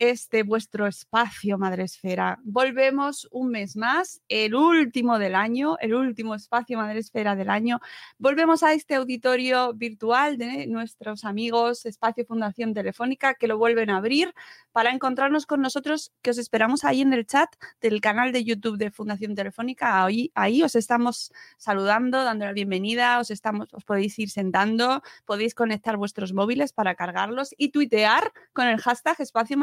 este vuestro espacio Madre Esfera. Volvemos un mes más, el último del año, el último espacio Madre Esfera del año. Volvemos a este auditorio virtual de nuestros amigos Espacio Fundación Telefónica que lo vuelven a abrir para encontrarnos con nosotros, que os esperamos ahí en el chat del canal de YouTube de Fundación Telefónica. Ahí, ahí os estamos saludando, dando la bienvenida, os, estamos, os podéis ir sentando, podéis conectar vuestros móviles para cargarlos y tuitear con el hashtag Espacio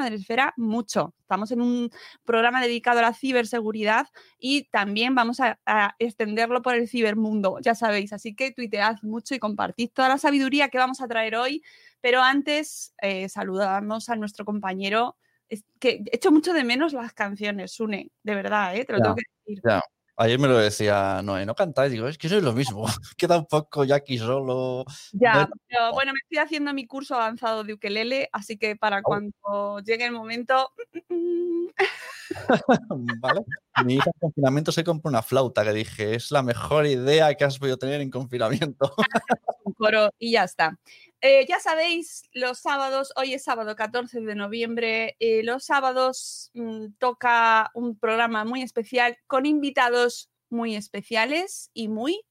Mucho. Estamos en un programa dedicado a la ciberseguridad y también vamos a, a extenderlo por el cibermundo, ya sabéis. Así que tuitead mucho y compartid toda la sabiduría que vamos a traer hoy. Pero antes, eh, saludamos a nuestro compañero. Es que echo mucho de menos las canciones, Sune, de verdad, ¿eh? te lo Ya, tengo que decir. Ya. Ayer me lo decía Noé, no cantáis, digo, es que sois lo mismo. Queda un poco ya aquí solo. Ya, No- pero bueno, me estoy haciendo mi curso avanzado de ukelele, así que para cuando llegue el momento. ¿Vale? Mi hija en confinamiento se compró una flauta que dije, es la mejor idea que has podido tener en confinamiento. un coro y ya está. Eh, ya sabéis, los sábados, hoy es sábado 14 de noviembre, eh, los sábados mm, toca un programa muy especial con invitados muy especiales y muy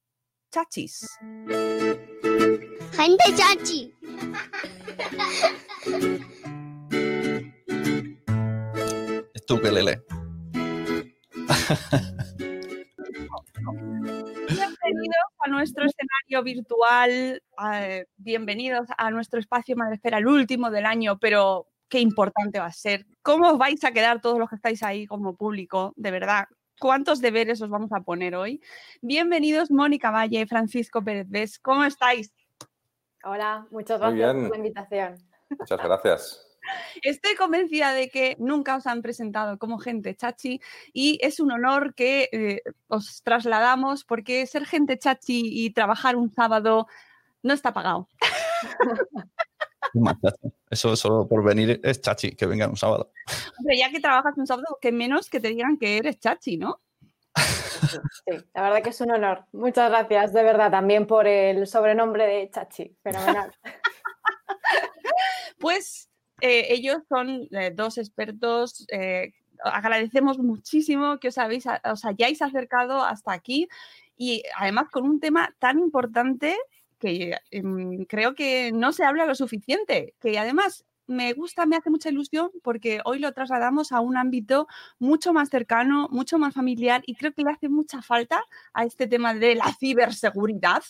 chachis. Gente chachi. Es tu lele. Bienvenidos a nuestro escenario virtual, eh, bienvenidos a nuestro espacio Madresfera, el último del año, pero qué importante va a ser. ¿Cómo os vais a quedar todos los que estáis ahí como público? De verdad, ¿cuántos deberes os vamos a poner hoy? Bienvenidos Mónica Valle, Francisco Pérez Ves, ¿cómo estáis? Hola, muchas gracias por la invitación. Muchas gracias. Estoy convencida de que nunca os han presentado como gente chachi y es un honor que eh, os trasladamos porque ser gente chachi y trabajar un sábado no está pagado. Eso solo por venir es chachi, que venga un sábado. Ya que trabajas un sábado, que menos que te digan que eres chachi, ¿no? Sí, la verdad que es un honor. Muchas gracias, de verdad, también por el sobrenombre de Chachi. Fenomenal. Pues eh, ellos son eh, dos expertos. eh, agradecemos muchísimo que os, habéis, os hayáis acercado hasta aquí y además con un tema tan importante que em, creo que no se habla lo suficiente, que además me gusta, me hace mucha ilusión porque hoy lo trasladamos a un ámbito mucho más cercano, mucho más familiar y creo que le hace mucha falta a este tema de la ciberseguridad,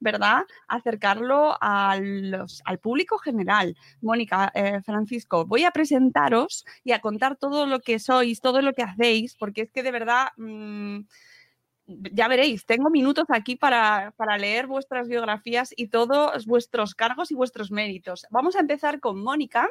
¿verdad? Acercarlo al público general. Mónica, eh, Francisco, voy a presentaros y a contar todo lo que sois, todo lo que hacéis, porque es que de verdad... mm, ya veréis, tengo minutos aquí para, para leer vuestras biografías y todos vuestros cargos y vuestros méritos. Vamos a empezar con Mónica.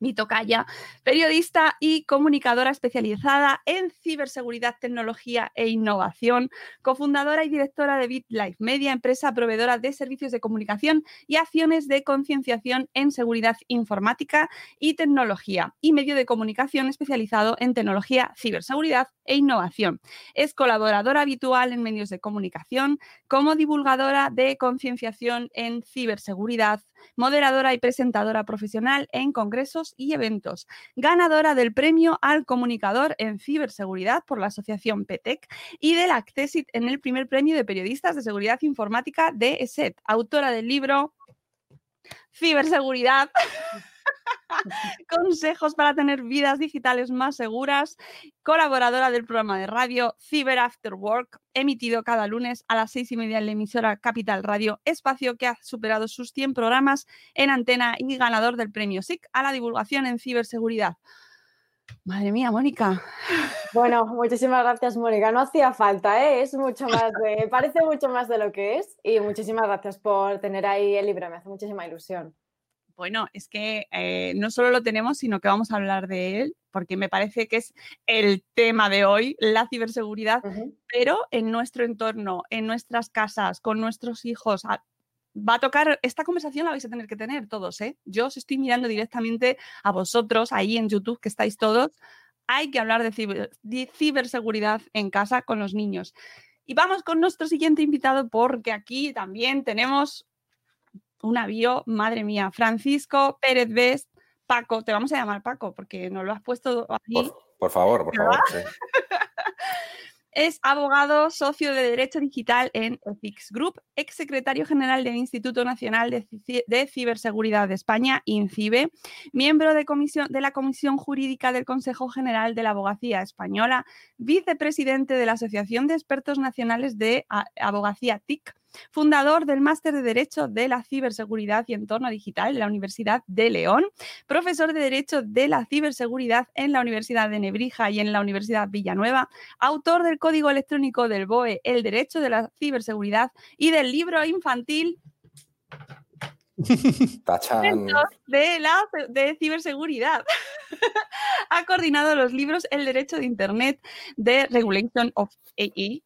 Mi tocaya, periodista y comunicadora especializada en ciberseguridad, tecnología e innovación, cofundadora y directora de BitLife Media, empresa proveedora de servicios de comunicación y acciones de concienciación en seguridad informática y tecnología, y medio de comunicación especializado en tecnología, ciberseguridad e innovación. Es colaboradora habitual en medios de comunicación como divulgadora de concienciación en ciberseguridad, moderadora y presentadora profesional en congresos y eventos, ganadora del premio al comunicador en ciberseguridad por la asociación PETEC y del Accesit en el primer premio de periodistas de seguridad informática de ESET, autora del libro Ciberseguridad. Consejos para tener vidas digitales más seguras. Colaboradora del programa de radio Cyber After Work, emitido cada lunes a las seis y media en la emisora Capital Radio, espacio que ha superado sus 100 programas en antena y ganador del premio SIC a la divulgación en ciberseguridad. Madre mía, Mónica. Bueno, muchísimas gracias, Mónica. No hacía falta, ¿eh? es mucho más de, parece mucho más de lo que es. Y muchísimas gracias por tener ahí el libro, me hace muchísima ilusión. Bueno, es que eh, no solo lo tenemos, sino que vamos a hablar de él, porque me parece que es el tema de hoy, la ciberseguridad, pero en nuestro entorno, en nuestras casas, con nuestros hijos. Va a tocar, esta conversación la vais a tener que tener todos, ¿eh? Yo os estoy mirando directamente a vosotros, ahí en YouTube, que estáis todos. Hay que hablar de, de ciberseguridad en casa con los niños. Y vamos con nuestro siguiente invitado, porque aquí también tenemos un avión, madre mía, Francisco Pérez Best, Paco, te vamos a llamar Paco porque nos lo has puesto aquí. Por, favor, por favor. Es abogado, socio de Derecho Digital en Ethics Group, ex secretario general del Instituto Nacional de, Ciberseguridad de España, INCIBE, miembro de, comisión, de la Comisión Jurídica del Consejo General de la Abogacía Española, vicepresidente de la Asociación de Expertos Nacionales de Abogacía TIC, fundador del Máster de Derecho de la Ciberseguridad y Entorno Digital en la Universidad de León, profesor de Derecho de la Ciberseguridad en la Universidad de Nebrija y en la Universidad Villanueva, autor del Código Electrónico del BOE, El Derecho de la Ciberseguridad y del libro infantil de la de ciberseguridad. ha coordinado los libros El derecho de Internet de Regulation of AI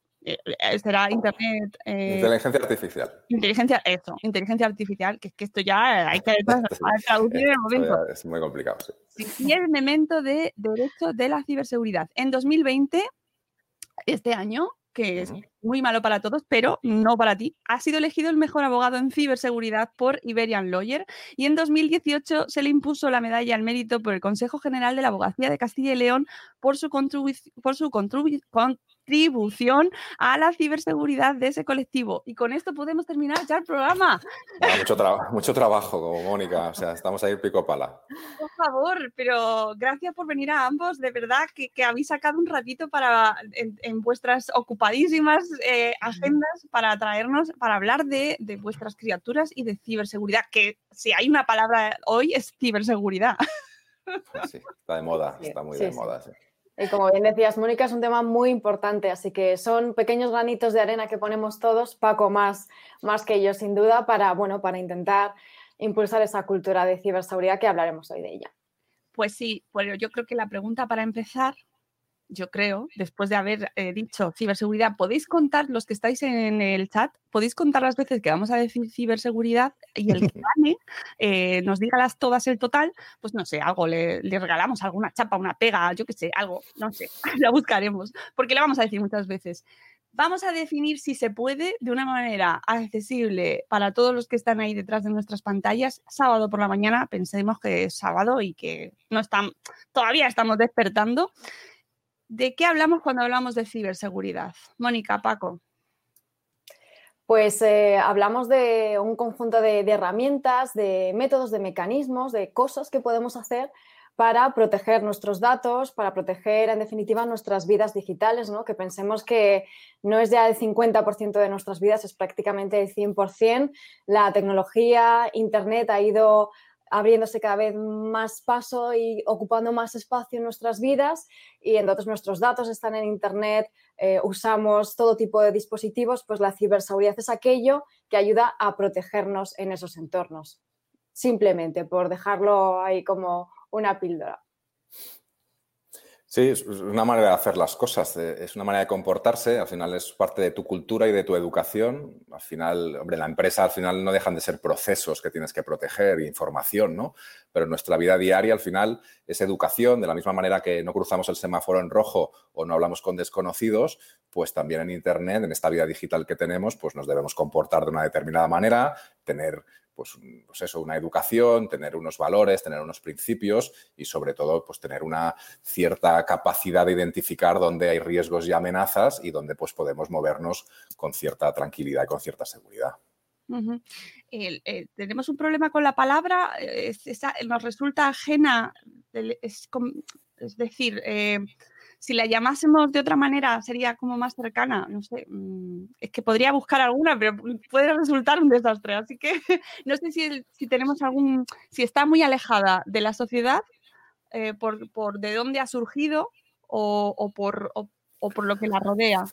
será Internet. Eh, inteligencia artificial. Inteligencia, eso, inteligencia artificial, que es que esto ya hay que traducir en el momento. Es muy complicado, sí. Y el memento de derecho de la ciberseguridad. En 2020, este año, que es muy malo para todos, pero no para ti. Ha sido elegido el mejor abogado en ciberseguridad por Iberian Lawyer y en 2018 se le impuso la medalla al mérito por el Consejo General de la Abogacía de Castilla y León por su, por su contribución a la ciberseguridad de ese colectivo. Y con esto podemos terminar ya el programa. mucho, mucho trabajo, como Mónica. O sea, estamos ahí pico pala. Por favor, pero gracias por venir a ambos. De verdad que, habéis sacado un ratito para en, vuestras ocupadísimas eh, agendas para traernos, para hablar de, de vuestras criaturas y de ciberseguridad. Que si hay una palabra hoy es ciberseguridad. Sí, está de moda, está muy de moda. Sí. Y como bien decías, Mónica, es un tema muy importante, así que son pequeños granitos de arena que ponemos todos, Paco más, más que yo, sin duda, para, bueno, para intentar impulsar esa cultura de ciberseguridad que hablaremos hoy de ella. Pues sí, pues yo creo que la pregunta para empezar yo creo, después de haber eh, dicho ciberseguridad, podéis contar, los que estáis en el chat, podéis contar las veces que vamos a decir ciberseguridad y el que gane eh, nos diga las todas el total, pues no sé, algo, le, regalamos alguna chapa, una pega, yo qué sé, algo, no sé, la buscaremos, porque le vamos a decir muchas veces. Vamos a definir si se puede de una manera accesible para todos los que están ahí detrás de nuestras pantallas. Sábado por la mañana, pensemos que es sábado y que no están, todavía estamos despertando. ¿De qué hablamos cuando hablamos de ciberseguridad? Mónica, Paco. Pues eh, hablamos de un conjunto de, herramientas, de métodos, de mecanismos, de cosas que podemos hacer para proteger nuestros datos, para proteger en definitiva nuestras vidas digitales, ¿no? que pensemos que no es ya el 50% de nuestras vidas, es prácticamente el 100%. La tecnología, Internet ha ido abriéndose cada vez más paso y ocupando más espacio en nuestras vidas y entonces nuestros datos están en Internet, eh, usamos todo tipo de dispositivos, pues la ciberseguridad es aquello que ayuda a protegernos en esos entornos. Simplemente por dejarlo ahí como una píldora. Sí, es una manera de hacer las cosas, es una manera de comportarse, al final es parte de tu cultura y de tu educación. Al final, hombre, la empresa al final no dejan de ser procesos que tienes que proteger, información, ¿no? Pero nuestra vida diaria al final es educación, de la misma manera que no cruzamos el semáforo en rojo o no hablamos con desconocidos, pues también en Internet, en esta vida digital que tenemos, pues nos debemos comportar de una determinada manera, tener pues, pues, eso, una educación, tener unos valores, tener unos principios y sobre todo pues tener una cierta capacidad de identificar dónde hay riesgos y amenazas y dónde pues podemos movernos con cierta tranquilidad y con cierta seguridad. Eh, tenemos un problema con la palabra, nos resulta ajena, es, decir, eh, si la llamásemos de otra manera sería como más cercana, no sé, mm, es que podría buscar alguna, pero puede resultar un desastre, así que no sé si, tenemos algún, si está muy alejada de la sociedad eh, por, por, de dónde ha surgido o, por, o, por lo que la rodea.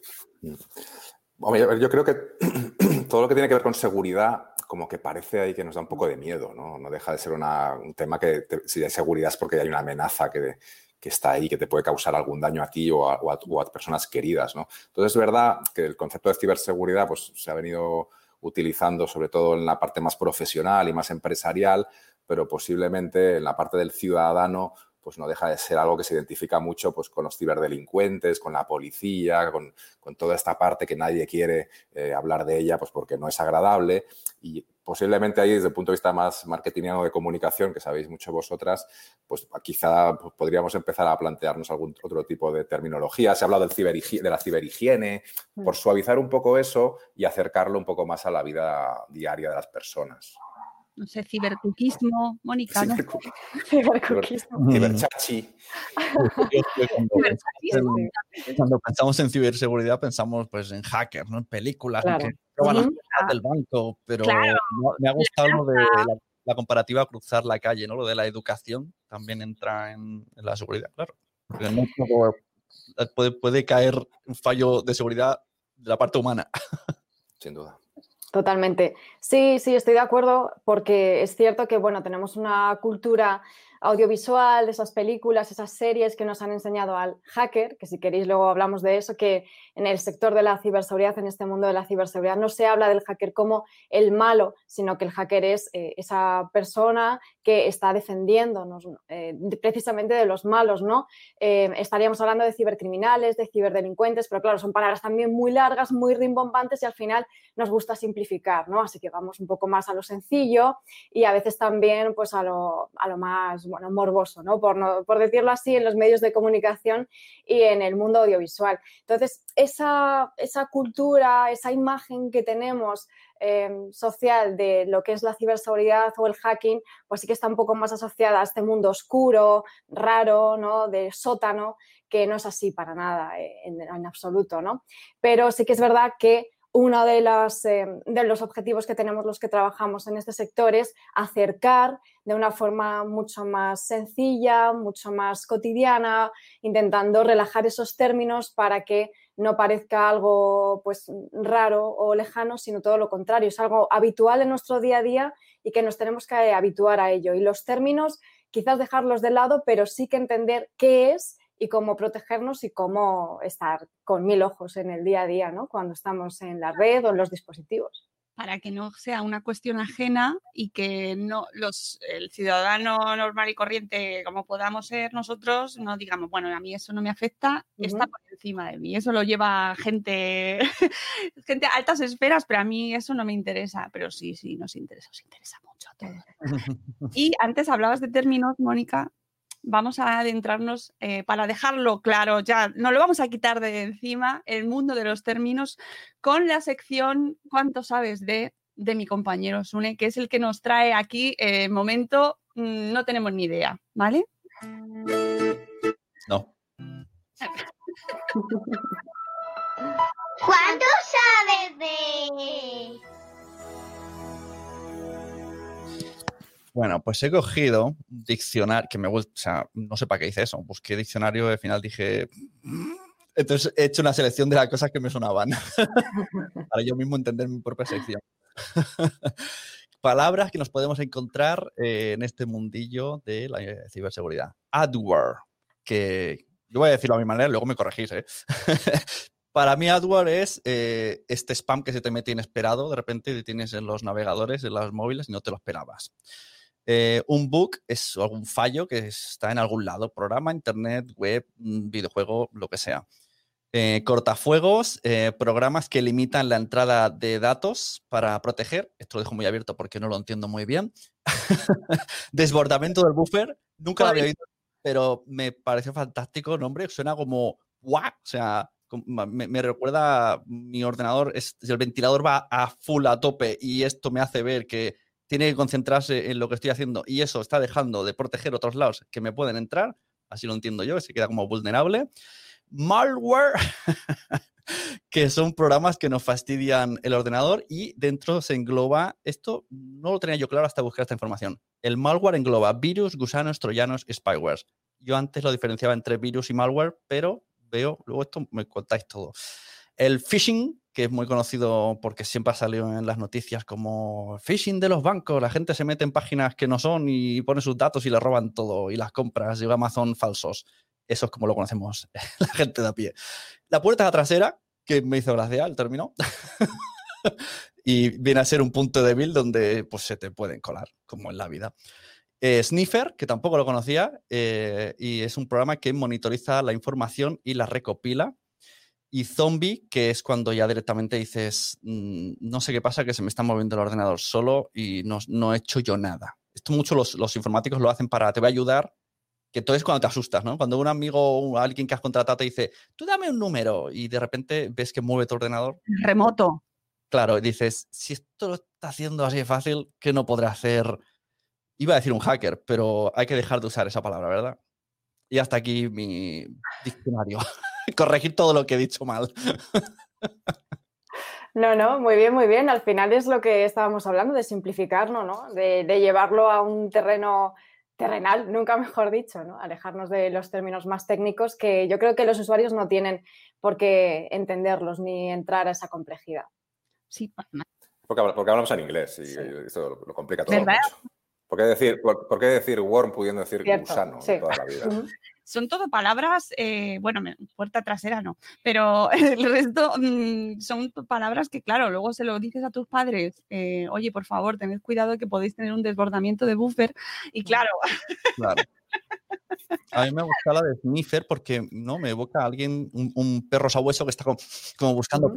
yo creo que todo lo que tiene que ver con seguridad como que parece ahí que nos da un poco de miedo, ¿no? No deja de ser un tema que si hay seguridad es porque hay una amenaza que, que está ahí, que te puede causar algún daño a ti o a, personas queridas. ¿no? Entonces es verdad que el concepto de ciberseguridad pues, se ha venido utilizando sobre todo en la parte más profesional y más empresarial, pero posiblemente en la parte del ciudadano pues no deja de ser algo que se identifica mucho pues, con los ciberdelincuentes, con la policía, con, toda esta parte que nadie quiere eh, hablar de ella pues porque no es agradable. Y posiblemente ahí, desde el punto de vista más marketingiano de comunicación, que sabéis mucho vosotras, pues quizá pues, podríamos empezar a plantearnos algún otro tipo de terminología. Se ha hablado del de la ciberhigiene, mm. por suavizar un poco eso y acercarlo un poco más a la vida diaria de las personas no sé, cibercuquismo, Mónica, ¿no? Cibercuquismo. Ciberchachi. Cuando pensamos en ciberseguridad pensamos pues en hackers, ¿no? En películas que roban las del banco, pero me ha gustado lo de la, comparativa cruzar la calle, ¿no? Lo de la educación también entra en, la seguridad, claro. puede, puede caer un fallo de seguridad de la parte humana. Sin duda. Totalmente. Sí, sí, estoy de acuerdo porque es cierto que, bueno, tenemos una cultura audiovisual, esas películas, esas series que nos han enseñado al hacker, que si queréis luego hablamos de eso, que en el sector de la ciberseguridad, en este mundo de la ciberseguridad, no se habla del hacker como el malo, sino que el hacker es eh, esa persona que está defendiéndonos eh, precisamente de los malos, ¿no? Eh, estaríamos hablando de cibercriminales, de ciberdelincuentes, pero claro, son palabras también muy largas, muy rimbombantes y al final nos gusta simplificar, ¿no? Así que vamos un poco más a lo sencillo y a veces también pues a lo, a lo más bueno, morboso, ¿no? Por, por decirlo así, en los medios de comunicación y en el mundo audiovisual. Entonces, esa, esa cultura, esa imagen que tenemos em, social de lo que es la ciberseguridad o el hacking, pues sí que está un poco más asociada a este mundo oscuro, raro, ¿no? De sótano, que no es así para nada eh, en, en absoluto, ¿no? Pero sí que es verdad que uno de, eh, de los objetivos que tenemos los que trabajamos en este sector es acercar de una forma mucho más sencilla, mucho más cotidiana, intentando relajar esos términos para que no parezca algo pues raro o lejano, sino todo lo contrario, es algo habitual en nuestro día a día y que nos tenemos que habituar a ello. Y los términos quizás dejarlos de lado, pero sí que entender qué es y cómo protegernos y cómo estar con mil ojos en el día a día, ¿no? Cuando estamos en la red o en los dispositivos. Para que no sea una cuestión ajena y que no los, el ciudadano normal y corriente, como podamos ser nosotros, no digamos, bueno, a mí eso no me afecta, está por encima de mí. Eso lo lleva gente, gente a altas esferas, pero a mí eso no me interesa. Pero sí, sí, nos interesa, os interesa mucho a todos. Y antes hablabas de términos, Mónica, vamos a adentrarnos eh, para dejarlo claro, ya no lo vamos a quitar de encima, el mundo de los términos, con la sección ¿Cuánto sabes de? de mi compañero Sune, que es el que nos trae aquí el eh, momento, mm, no tenemos ni idea, ¿vale? No. ¿Cuánto sabes de? Bueno, pues he cogido diccionario que me gusta, o sea, no sé para qué hice eso. Busqué diccionario y al final dije. Mm". Entonces he hecho una selección de las cosas que me sonaban para yo mismo entender mi propia sección. palabras que nos podemos encontrar eh, en este mundillo de la ciberseguridad. Adware, que yo voy a decirlo a mi manera, luego me corregís, ¿eh? Para mí, adware es eh, este spam que se te mete inesperado, de repente tienes en los navegadores, en los móviles y no te lo esperabas. Eh, un bug es algún fallo que está en algún lado, programa, internet, web, videojuego, lo que sea. Eh, cortafuegos, programas que limitan la entrada de datos para proteger. Esto lo dejo muy abierto porque no lo entiendo muy bien. Desbordamiento del buffer. Nunca lo había oído, pero me parece fantástico nombre. Suena como ¡guau! O sea, me, recuerda mi ordenador, es, el ventilador va a full a tope y esto me hace ver que tiene que concentrarse en lo que estoy haciendo y eso está dejando de proteger otros lados que me pueden entrar, así lo entiendo yo, se queda como vulnerable. Malware, que son programas que nos fastidian el ordenador y dentro se engloba, esto no lo tenía yo claro hasta buscar esta información, el malware engloba virus, gusanos, troyanos spywares. Yo antes lo diferenciaba entre virus y malware, pero veo, luego esto me contáis todo. El phishing, que es muy conocido porque siempre ha salido en las noticias como phishing de los bancos, la gente se mete en páginas que no son y pone sus datos y le roban todo, y las compras de Amazon falsos. Eso es como lo conocemos la gente de a pie. La puerta trasera, que me hizo gracia el término, y viene a ser un punto débil donde pues, se te pueden colar, como en la vida. Eh, Sniffer, que tampoco lo conocía, eh, y es un programa que monitoriza la información y la recopila. Y Zombie, que es cuando ya directamente dices, mm, no sé qué pasa, que se me está moviendo el ordenador solo y no, he hecho yo nada. Esto mucho los, informáticos lo hacen para, te voy a ayudar, que todo es cuando te asustas, ¿no? Cuando un amigo o alguien que has contratado te dice, tú dame un número y de repente ves que mueve tu ordenador. Remoto. Claro, y dices, si esto lo está haciendo así de fácil, ¿qué no podrá hacer Iba a decir un hacker, pero hay que dejar de usar esa palabra, ¿verdad? Y hasta aquí mi diccionario. Corregir todo lo que he dicho mal. No, no, muy bien, muy bien. Al final es lo que estábamos hablando, de simplificarlo, ¿no? De, llevarlo a un terreno terrenal, nunca mejor dicho, ¿no? Alejarnos de los términos más técnicos que yo creo que los usuarios no tienen por qué entenderlos ni entrar a esa complejidad. Sí, porque, porque hablamos en inglés y esto lo, complica todo. ¿Verdad? ¿Por qué decir, por, qué decir worm pudiendo decir gusano toda la vida? Son todo palabras, eh, bueno, puerta trasera no, pero el resto mm, son palabras que, claro, luego se lo dices a tus padres, eh, oye, por favor, tened cuidado que podéis tener un desbordamiento de buffer y claro. Claro. A mí me gusta la de sniffer porque no me evoca a alguien, un, perro sabueso que está como, buscando,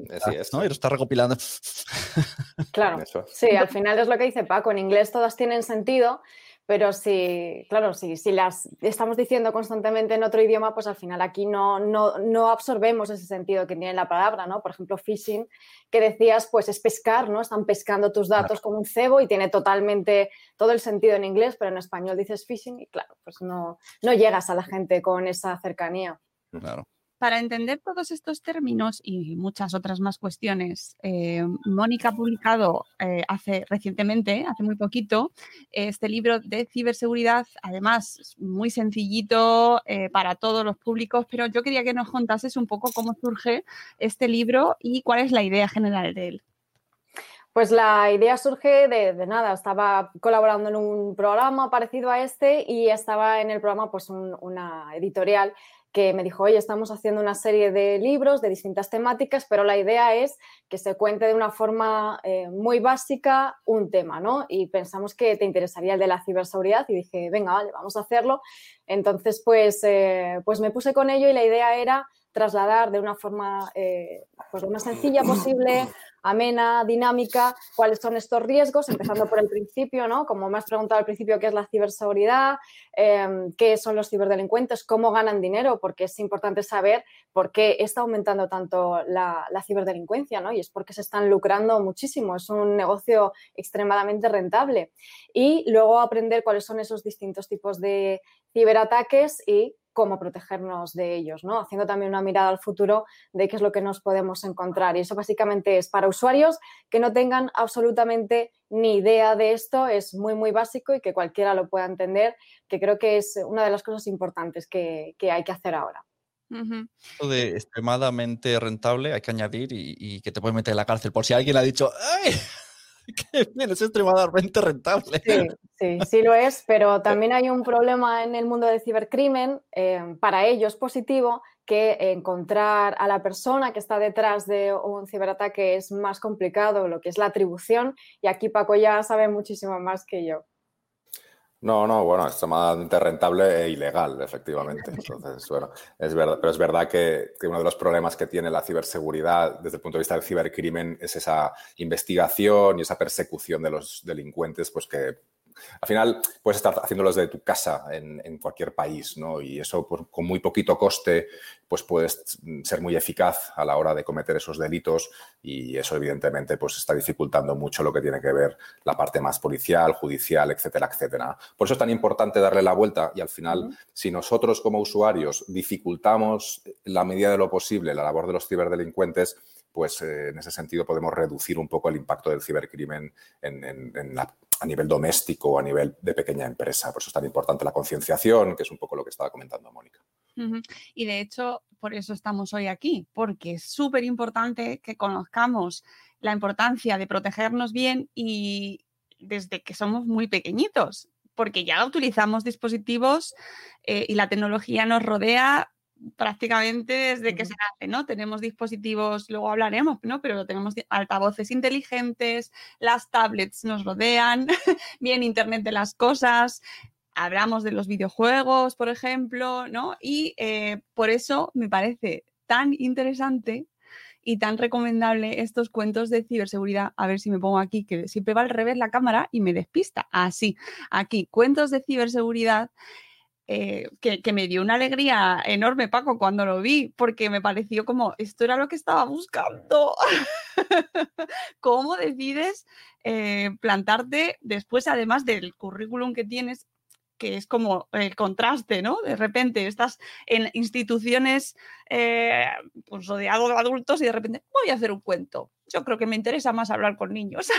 ¿no? Y lo está recopilando. Claro. Sí, al final es lo que dice Paco. En inglés todas tienen sentido, pero si, claro, si, si las estamos diciendo constantemente en otro idioma, pues al final aquí no, no, no, absorbemos ese sentido que tiene la palabra, ¿no? Por ejemplo, phishing, que decías, pues es pescar, ¿no? Están pescando tus datos como un cebo y tiene totalmente todo el sentido en inglés, pero en español dices phishing y claro, pues no, no llegas a la gente con esa cercanía. Claro. Para entender todos estos términos y muchas otras más cuestiones, eh, Mónica ha publicado eh, hace recientemente, hace muy poquito, este libro de ciberseguridad, además muy sencillito eh, para todos los públicos, pero yo quería que nos contases un poco cómo surge este libro y cuál es la idea general de él. Pues la idea surge de, nada, estaba colaborando en un programa parecido a este y estaba en el programa pues una editorial que me dijo, oye, estamos haciendo una serie de libros de distintas temáticas, pero la idea es que se cuente de una forma eh, muy básica un tema, ¿no? Y pensamos que te interesaría el de la ciberseguridad y dije, venga, vale, vamos a hacerlo. Entonces, pues, eh, pues me puse con ello y la idea era trasladar de una forma eh, pues lo más sencilla posible amena, dinámica, cuáles son estos riesgos, empezando por el principio, ¿no? Como me has preguntado al principio, ¿qué es la ciberseguridad? Em, ¿Qué son los ciberdelincuentes? ¿Cómo ganan dinero? Porque es importante saber por qué está aumentando tanto la, ciberdelincuencia, ¿no? Y es porque se están lucrando muchísimo, es un negocio extremadamente rentable. Y luego aprender cuáles son esos distintos tipos de ciberataques y cómo protegernos de ellos, ¿no? Haciendo también una mirada al futuro de qué es lo que nos podemos encontrar. Y eso básicamente es para usuarios que no tengan absolutamente ni idea de esto, es muy, muy básico y que cualquiera lo pueda entender, que creo que es una de las cosas importantes que, hay que hacer ahora. de extremadamente rentable hay que añadir y, que te puede meter en la cárcel por si alguien ha dicho ¡Ay! que es extremadamente rentable. Sí, sí, sí lo es, pero también hay un problema en el mundo del cibercrimen. Eh, para ellos positivo que encontrar a la persona que está detrás de un ciberataque es más complicado, lo que es la atribución. Y aquí Paco ya sabe muchísimo más que yo. No, no, bueno, es extremadamente rentable e ilegal, efectivamente. Entonces, bueno, es verdad, pero es verdad que, uno de los problemas que tiene la ciberseguridad desde el punto de vista del cibercrimen es esa investigación y esa persecución de los delincuentes, pues que al final puedes estar haciéndolos de tu casa en, cualquier país, ¿no? Y eso con muy poquito coste, pues puedes ser muy eficaz a la hora de cometer esos delitos y eso evidentemente pues está dificultando mucho lo que tiene que ver la parte más policial, judicial, etcétera, etcétera. Por eso es tan importante darle la vuelta y al final, si nosotros como usuarios dificultamos en la medida de lo posible la labor de los ciberdelincuentes, pues eh, en ese sentido podemos reducir un poco el impacto del cibercrimen a nivel doméstico o a nivel de pequeña empresa. Por eso es tan importante la concienciación, que es un poco lo que estaba comentando Mónica. Y de hecho, por eso estamos hoy aquí, porque es súper importante que conozcamos la importancia de protegernos bien y desde que somos muy pequeñitos, porque ya utilizamos dispositivos eh, y la tecnología nos rodea prácticamente desde que se nace, ¿no? Tenemos dispositivos, luego hablaremos, ¿no? Pero tenemos altavoces inteligentes, las tablets nos rodean, bien Internet de las cosas, hablamos de los videojuegos, por ejemplo, ¿no? Y eh, por eso me parece tan interesante y tan recomendable estos cuentos de ciberseguridad. A ver si me pongo aquí, que siempre va al revés la cámara y me despista. Así, aquí, cuentos de ciberseguridad eh, que, me dio una alegría enorme, Paco, cuando lo vi, porque me pareció como, esto era lo que estaba buscando. ¿Cómo decides eh, plantarte después, además del currículum que tienes, que es como el contraste, ¿no? De repente estás en instituciones eh, pues rodeado de adultos y de repente voy a hacer un cuento. Yo creo que me interesa más hablar con niños.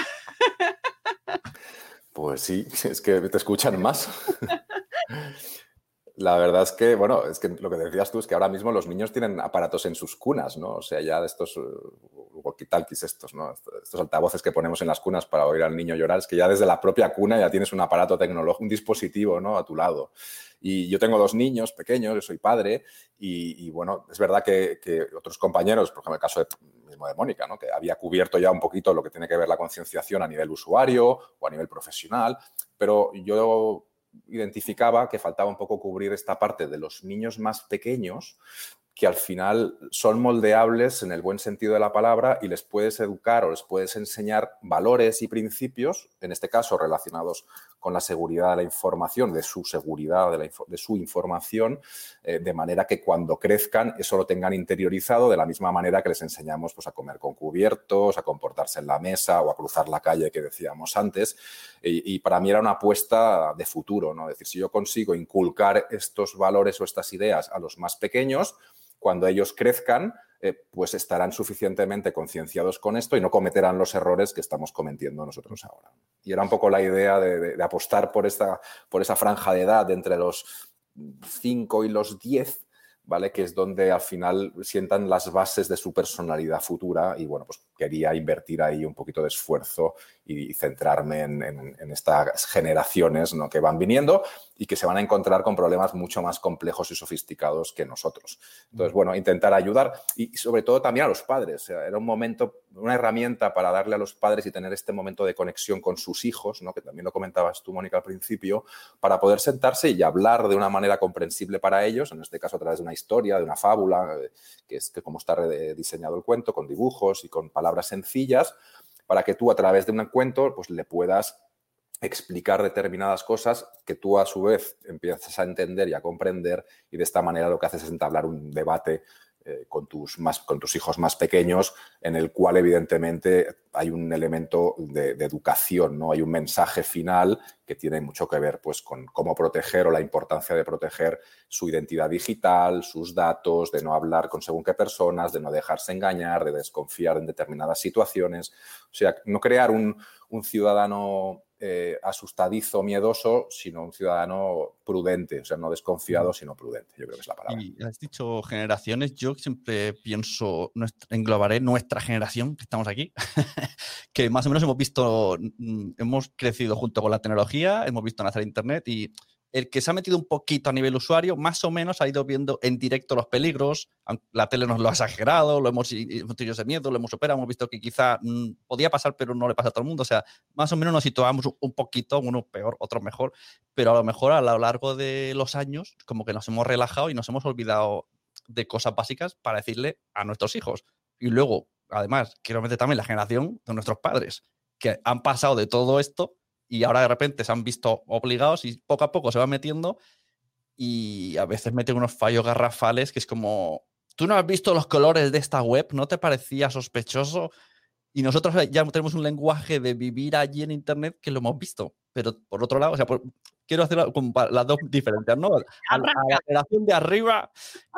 Pues sí, es que te escuchan más. La verdad es que, bueno, es que lo que decías tú es que ahora mismo los niños tienen aparatos en sus cunas, ¿no? O sea, ya de estos uh, walkie-talkies estos, ¿no? Estos altavoces que ponemos en las cunas para oír al niño llorar, es que ya desde la propia cuna ya tienes un aparato tecnológico, un dispositivo, ¿no? A tu lado. Y yo tengo dos niños pequeños, yo soy padre, y, bueno, es verdad que, otros compañeros, por ejemplo, el caso de, mismo de Mónica, ¿no? que había cubierto ya un poquito lo que tiene que ver la concienciación a nivel usuario o a nivel profesional, pero yo identificaba que faltaba un poco cubrir esta parte de los niños más pequeños que al final son moldeables en el buen sentido de la palabra y les puedes educar o les puedes enseñar valores y principios, en este caso relacionados con la seguridad de la información, de su seguridad, de, su información, eh, de manera que cuando crezcan eso lo tengan interiorizado de la misma manera que les enseñamos pues, a comer con cubiertos, a comportarse en la mesa o a cruzar la calle que decíamos antes. Y, para mí era una apuesta de futuro, ¿no? Es decir, si yo consigo inculcar estos valores o estas ideas a los más pequeños, cuando ellos crezcan, eh, pues estarán suficientemente concienciados con esto y no cometerán los errores que estamos cometiendo nosotros ahora. Y era un poco la idea de, apostar por, esta, por esa franja de edad entre los 5 y los 10, ¿vale? Que es donde al final sientan las bases de su personalidad futura y bueno, pues quería invertir ahí un poquito de esfuerzo y, centrarme en, estas generaciones ¿no? que van viniendo y que se van a encontrar con problemas mucho más complejos y sofisticados que nosotros. Entonces, bueno, intentar ayudar y, sobre todo también a los padres. era un momento, una herramienta para darle a los padres y tener este momento de conexión con sus hijos, ¿no? que también lo comentabas tú, Mónica, al principio, para poder sentarse y hablar de una manera comprensible para ellos, en este caso a través de una historia, de una fábula, eh, que es que como está diseñado el cuento, con dibujos y con palabras sencillas, para que tú a través de un cuento pues, le puedas explicar determinadas cosas que tú a su vez empiezas a entender y a comprender y de esta manera lo que haces es entablar un debate eh, con, tus más, con tus hijos más pequeños, en el cual evidentemente hay un elemento de, educación, ¿no? Hay un mensaje final que tiene mucho que ver pues, con cómo proteger o la importancia de proteger su identidad digital, sus datos, de no hablar con según qué personas, de no dejarse engañar, de desconfiar en determinadas situaciones. O sea, no crear un, un ciudadano eh, asustadizo, miedoso, sino un ciudadano prudente, o sea, no desconfiado, sino prudente. Yo creo que es la palabra. Y has dicho generaciones, yo siempre pienso, englobaré nuestra generación, que estamos aquí, que más o menos hemos visto, mm, hemos crecido junto con la tecnología, hemos visto nacer Internet y el que se ha metido un poquito a nivel usuario, más o menos ha ido viendo en directo los peligros. La tele nos lo ha exagerado, lo hemos, tenido ese miedo, lo hemos superado, hemos visto que quizá mm, podía pasar, pero no le pasa a todo el mundo. O sea, más o menos nos situamos un poquito, uno peor, otro mejor, pero a lo mejor a lo largo de los años, como que nos hemos relajado y nos hemos olvidado de cosas básicas para decirle a nuestros hijos. Y luego, además, quiero meter también la generación de nuestros padres, que han pasado de todo esto y ahora de repente se han visto obligados y poco a poco se van metiendo y a veces meten unos fallos garrafales que es como, tú no has visto los colores de esta web, ¿no te parecía sospechoso? Y nosotros ya tenemos un lenguaje de vivir allí en Internet que lo hemos visto. Pero por otro lado, o sea, quiero hacer las dos diferentes, ¿no? A, la generación de arriba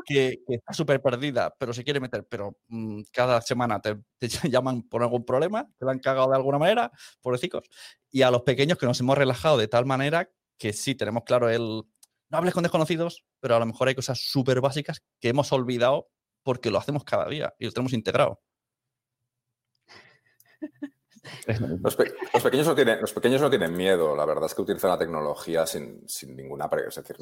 que, está súper perdida, pero se quiere meter, pero mm, cada semana te, llaman por algún problema, te la han cagado de alguna manera, pobrecicos. Y a los pequeños que nos hemos relajado de tal manera que sí tenemos claro el no hables con desconocidos, pero a lo mejor hay cosas súper básicas que hemos olvidado porque lo hacemos cada día y lo tenemos integrado. Los, pequeños no tienen, los pequeños no tienen miedo, la verdad es que utilizan la tecnología sin, sin ninguna... Es decir,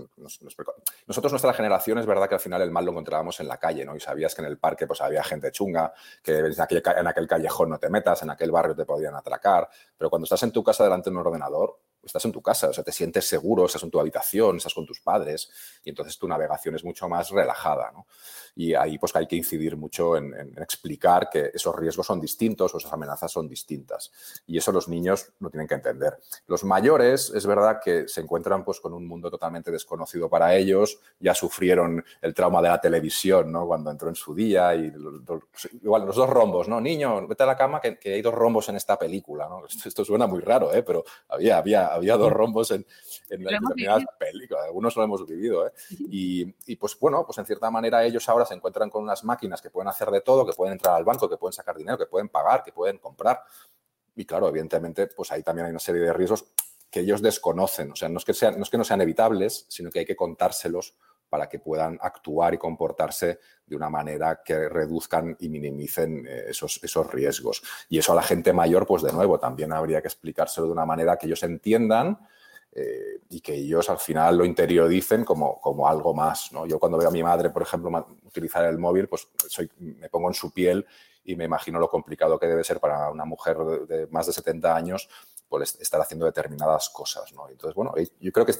nosotros, nuestra generación, es verdad que al final el mal lo encontrábamos en la calle, ¿no? Y sabías que en el parque pues, había gente chunga, que en aquel, en aquel callejón no te metas, en aquel barrio te podían atracar, pero cuando estás en tu casa delante de un ordenador, estás en tu casa, o sea, te sientes seguro, estás en tu habitación, estás con tus padres y entonces tu navegación es mucho más relajada, ¿no? Y ahí pues hay que incidir mucho en, explicar que esos riesgos son distintos o esas amenazas son distintas. Y eso los niños no tienen que entender. Los mayores, es verdad que se encuentran pues con un mundo totalmente desconocido para ellos, ya sufrieron el trauma de la televisión, ¿no? Cuando entró en su día y igual los dos rombos, ¿no? Niño, vete a la cama que, hay dos rombos en esta película, ¿no? Esto, suena muy raro, ¿eh? Pero había, había, había dos rombos en, en determinadas películas, algunos lo hemos vivido, ¿eh? Y, y pues bueno, pues en cierta manera ellos ahora se encuentran con unas máquinas que pueden hacer de todo, que pueden entrar al banco, que pueden sacar dinero, que pueden pagar, que pueden comprar. Y claro, evidentemente, pues ahí también hay una serie de riesgos que ellos desconocen. O sea, no es que, sean, no, es que no sean evitables, sino que hay que contárselos para que puedan actuar y comportarse de una manera que reduzcan y minimicen eh, esos, esos riesgos. Y eso a la gente mayor, pues de nuevo, también habría que explicárselo de una manera que ellos entiendan eh, y que ellos al final lo interioricen como, como algo más. ¿no? Yo cuando veo a mi madre, por ejemplo, utilizar el móvil, pues soy, me pongo en su piel y me imagino lo complicado que debe ser para una mujer de, más de 70 años pues, estar haciendo determinadas cosas. ¿no? Entonces, bueno, yo creo que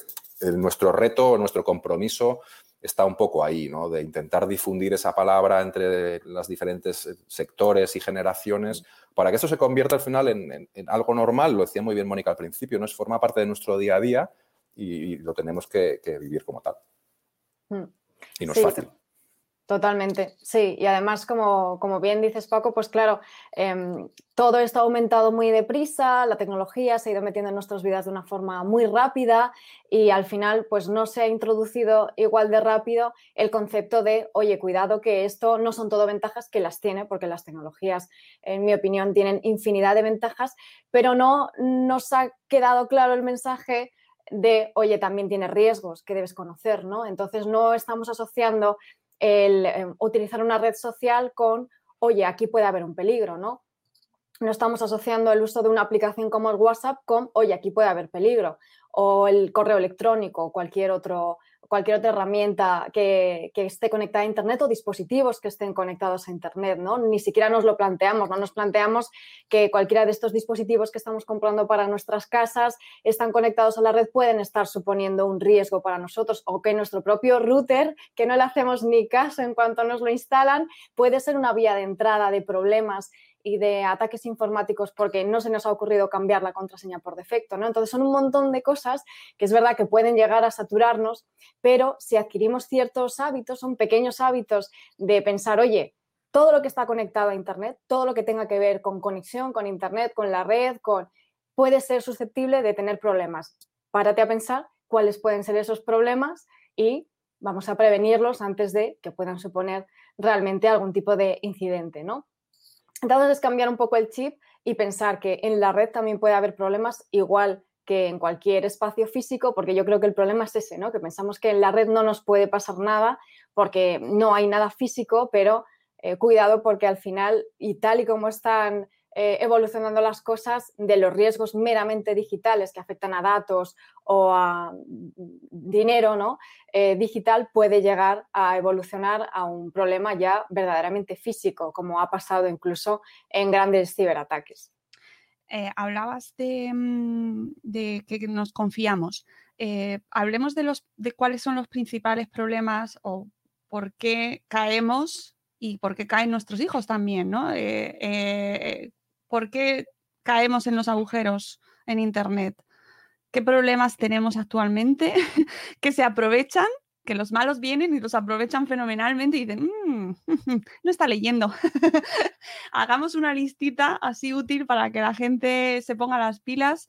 nuestro reto, nuestro compromiso está un poco ahí, ¿no? De intentar difundir esa palabra entre los diferentes eh, sectores y generaciones para que eso se convierta al final en, algo normal. Lo decía muy bien Mónica al principio, ¿no? Es forma parte de nuestro día a día y, lo tenemos que, vivir como tal. Mm. Y no es fácil. Totalmente, sí. Y además, como, como bien dices, Paco, pues claro, em, todo esto ha aumentado muy deprisa, la tecnología se ha ido metiendo en nuestras vidas de una forma muy rápida y al final, pues no se ha introducido igual de rápido el concepto de, oye, cuidado que esto no son todo ventajas, que las tiene, porque las tecnologías, en mi opinión, tienen infinidad de ventajas, pero no nos ha quedado claro el mensaje de, oye, también tiene riesgos que debes conocer, ¿no? Entonces no estamos asociando el em, utilizar una red social con, oye, aquí puede haber un peligro, ¿no? No estamos asociando el uso de una aplicación como el WhatsApp con, oye, aquí puede haber peligro, o el correo electrónico, o cualquier otro, cualquier otra herramienta que, esté conectada a Internet o dispositivos que estén conectados a Internet, ¿no? Ni siquiera nos lo planteamos, no nos planteamos que cualquiera de estos dispositivos que estamos comprando para nuestras casas están conectados a la red, pueden estar suponiendo un riesgo para nosotros o que nuestro propio router, que no le hacemos ni caso en cuanto nos lo instalan, puede ser una vía de entrada de problemas y de ataques informáticos porque no se nos ha ocurrido cambiar la contraseña por defecto, ¿no? Entonces son un montón de cosas que es verdad que pueden llegar a saturarnos, pero si adquirimos ciertos hábitos, son pequeños hábitos de pensar, oye, todo lo que está conectado a Internet, todo lo que tenga que ver con conexión, con Internet, con la red, con puede ser susceptible de tener problemas. Párate a pensar cuáles pueden ser esos problemas y vamos a prevenirlos antes de que puedan suponer realmente algún tipo de incidente, ¿no? Entonces es cambiar un poco el chip y pensar que en la red también puede haber problemas igual que en cualquier espacio físico, porque yo creo que el problema es ese, ¿no? Que pensamos que en la red no nos puede pasar nada porque no hay nada físico, pero eh, cuidado porque al final, y tal y como están eh, evolucionando las cosas, de los riesgos meramente digitales que afectan a datos o a dinero ¿no? Eh, digital, puede llegar a evolucionar a un problema ya verdaderamente físico, como ha pasado incluso en grandes ciberataques. hablabas de, mm, de, que nos confiamos. hablemos de, los, de cuáles son los principales problemas o por qué caemos y por qué caen nuestros hijos también, ¿no? Eh, eh, ¿Por qué caemos en los agujeros en Internet? ¿Qué problemas tenemos actualmente que se aprovechan? Que los malos vienen y los aprovechan fenomenalmente y dicen, mm, no está leyendo. Hagamos una listita así útil para que la gente se ponga las pilas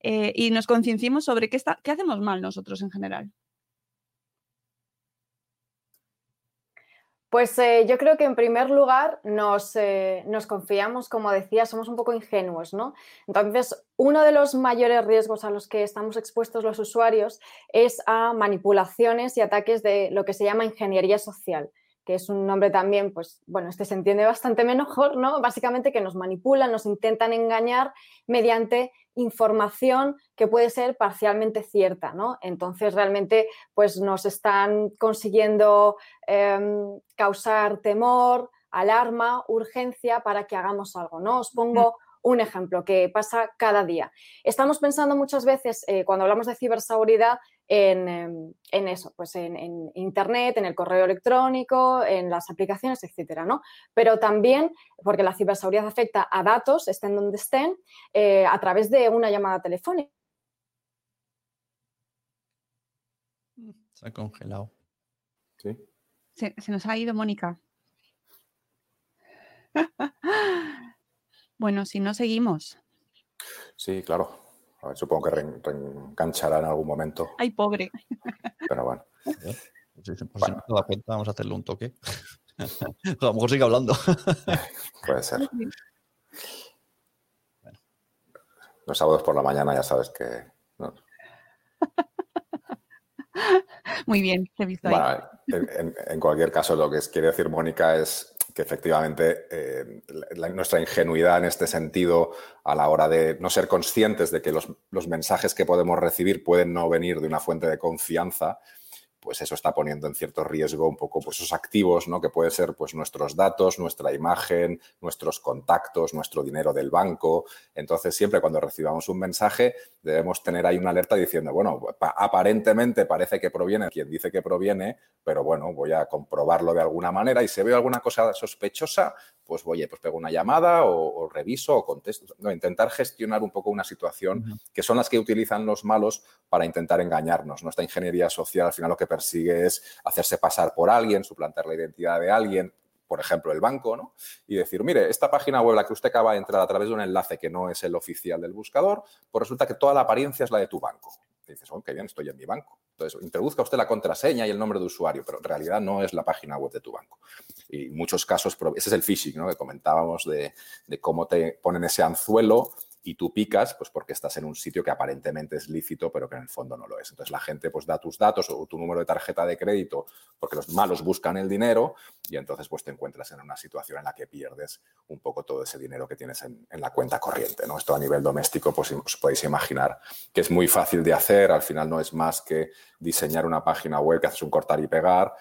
eh, y nos concienciemos sobre qué, hacemos mal nosotros en general. Pues eh, yo creo que en primer lugar eh, nos, confiamos, como decía, somos un poco ingenuos, ¿no? Entonces, uno de los mayores riesgos a los que estamos expuestos los usuarios es a manipulaciones y ataques de lo que se llama ingeniería social que es un nombre también, pues bueno, este se entiende bastante mejor, ¿no? Básicamente que nos manipulan, nos intentan engañar mediante información que puede ser parcialmente cierta, ¿no? Entonces realmente pues nos están consiguiendo em, causar temor, alarma, urgencia para que hagamos algo, ¿no? Os pongo un ejemplo que pasa cada día. Estamos pensando muchas veces, eh, cuando hablamos de ciberseguridad, em, en, eso, pues en, Internet, en el correo electrónico, en las aplicaciones, etcétera, ¿no? Pero también, porque la ciberseguridad afecta a datos, estén donde estén, eh, a través de una llamada telefónica. Se ha congelado. Sí. se nos ha ido Mónica. Bueno, si no seguimos. Sí, claro. A ver, supongo que reenganchará en algún momento. Ay, pobre. Pero bueno. vamos a hacerle un toque. a lo mejor sigue hablando. Puede ser. Los sábados por la mañana ya sabes que. Muy bien, te he visto ahí. en, cualquier caso, lo que quiere decir Mónica es que efectivamente eh, nuestra ingenuidad en este sentido a la hora de no ser conscientes de que los, los, mensajes que podemos recibir pueden no venir de una fuente de confianza, pues eso está poniendo en cierto riesgo un poco pues, esos activos, ¿no? que pueden ser pues, nuestros datos, nuestra imagen, nuestros contactos, nuestro dinero del banco. Entonces, siempre cuando recibamos un mensaje, debemos tener ahí una alerta diciendo, bueno, aparentemente parece que proviene quien dice que proviene, pero bueno, voy a comprobarlo de alguna manera y si veo alguna cosa sospechosa, pues voy, pues pego una llamada o, reviso o contesto. No, intentar gestionar un poco una situación que son las que utilizan los malos para intentar engañarnos. Nuestra ingeniería social al final lo que persigue es hacerse pasar por alguien, suplantar la identidad de alguien, por ejemplo, el banco, ¿no? Y decir, mire, esta página web, la que usted acaba de entrar a través de un enlace que no es el oficial del buscador, pues resulta que toda la apariencia es la de tu banco. Dices, oh, qué bien, estoy en mi banco. Entonces, introduzca usted la contraseña y el nombre de usuario, pero en realidad no es la página web de tu banco. Y en muchos casos, ese es el phishing, ¿no? Que comentábamos de, de cómo te ponen ese anzuelo y tú picas, pues porque estás en un sitio que aparentemente es lícito, pero que en el fondo no lo es. Entonces la gente pues da tus datos o tu número de tarjeta de crédito porque los malos buscan el dinero y entonces pues te encuentras en una situación en la que pierdes un poco todo ese dinero que tienes en, la cuenta corriente. ¿no? Esto a nivel doméstico pues os podéis imaginar que es muy fácil de hacer, al final no es más que diseñar una página web que haces un cortar y pegar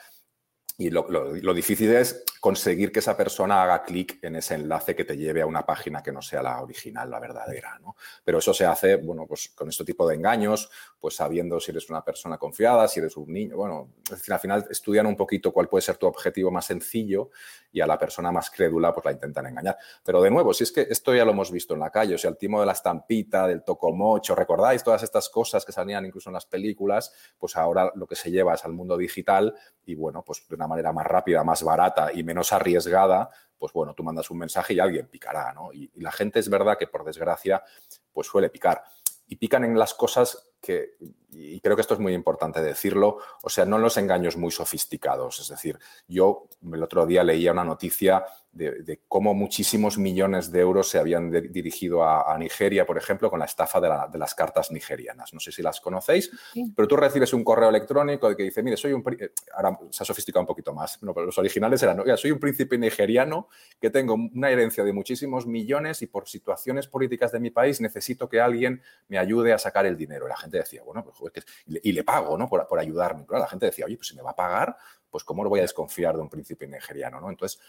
y lo, difícil es conseguir que esa persona haga clic en ese enlace que te lleve a una página que no sea la original, la verdadera, ¿no? Pero eso se hace, bueno, pues con este tipo de engaños, pues sabiendo si eres una persona confiada, si eres un niño, bueno, al final estudian un poquito cuál puede ser tu objetivo más sencillo y a la persona más crédula pues la intentan engañar. Pero de nuevo, si es que esto ya lo hemos visto en la calle, o sea, el timo de la estampita, del tocomocho, ¿recordáis todas estas cosas que salían incluso en las películas? Pues ahora lo que se lleva es al mundo digital y bueno, pues de una manera más rápida, más barata y menos arriesgada, pues bueno, tú mandas un mensaje y alguien picará, ¿no? Y, la gente es verdad que por desgracia, pues suele picar. Y pican en las cosas que, y creo que esto es muy importante decirlo, o sea, no en los engaños muy sofisticados. Es decir, yo el otro día leía una noticia de, cómo muchísimos millones de euros se habían dirigido a, Nigeria, por ejemplo, con la estafa de, las cartas nigerianas. No sé si las conocéis, pero tú recibes un correo electrónico que dice, mire, soy un... Eh, ahora se ha sofisticado un poquito más, pero los originales eran, soy un príncipe nigeriano que tengo una herencia de muchísimos millones y por situaciones políticas de mi país necesito que alguien me ayude a sacar el dinero. Y la gente decía, bueno, pues, y, le, pago, ¿no? Por, por ayudarme. la gente decía, oye, pues si me va a pagar, pues ¿cómo lo voy a desconfiar de un príncipe nigeriano? ¿no? Entonces,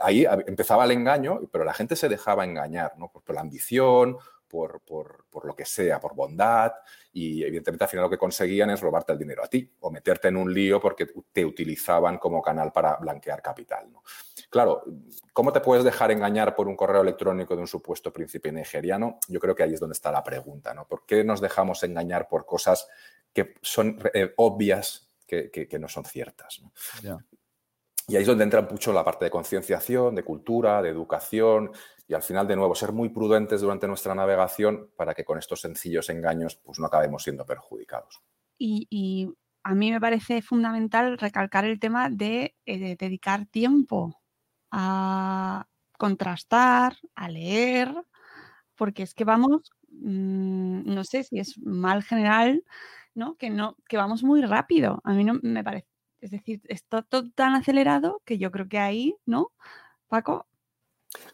ahí empezaba el engaño, pero la gente se dejaba engañar ¿no? por, la ambición, por, lo que sea, por bondad, y evidentemente al final lo que conseguían es robarte el dinero a ti o meterte en un lío porque te utilizaban como canal para blanquear capital. Claro, ¿cómo te puedes dejar engañar por un correo electrónico de un supuesto príncipe nigeriano? Yo creo que ahí es donde está la pregunta, ¿no? ¿Por qué nos dejamos engañar por cosas que son eh, obvias que, no son ciertas. Y ahí es donde entra mucho la parte de concienciación, de cultura, de educación y al final, de nuevo, ser muy prudentes durante nuestra navegación para que con estos sencillos engaños pues, no acabemos siendo perjudicados. Y, a mí me parece fundamental recalcar el tema de, eh, dedicar tiempo a contrastar, a leer, porque es que vamos, mm, no sé si es mal general, ¿no? Que no, que vamos muy rápido. A mí no me parece. Es decir, está todo tan acelerado que yo creo que ahí, ¿no? Paco.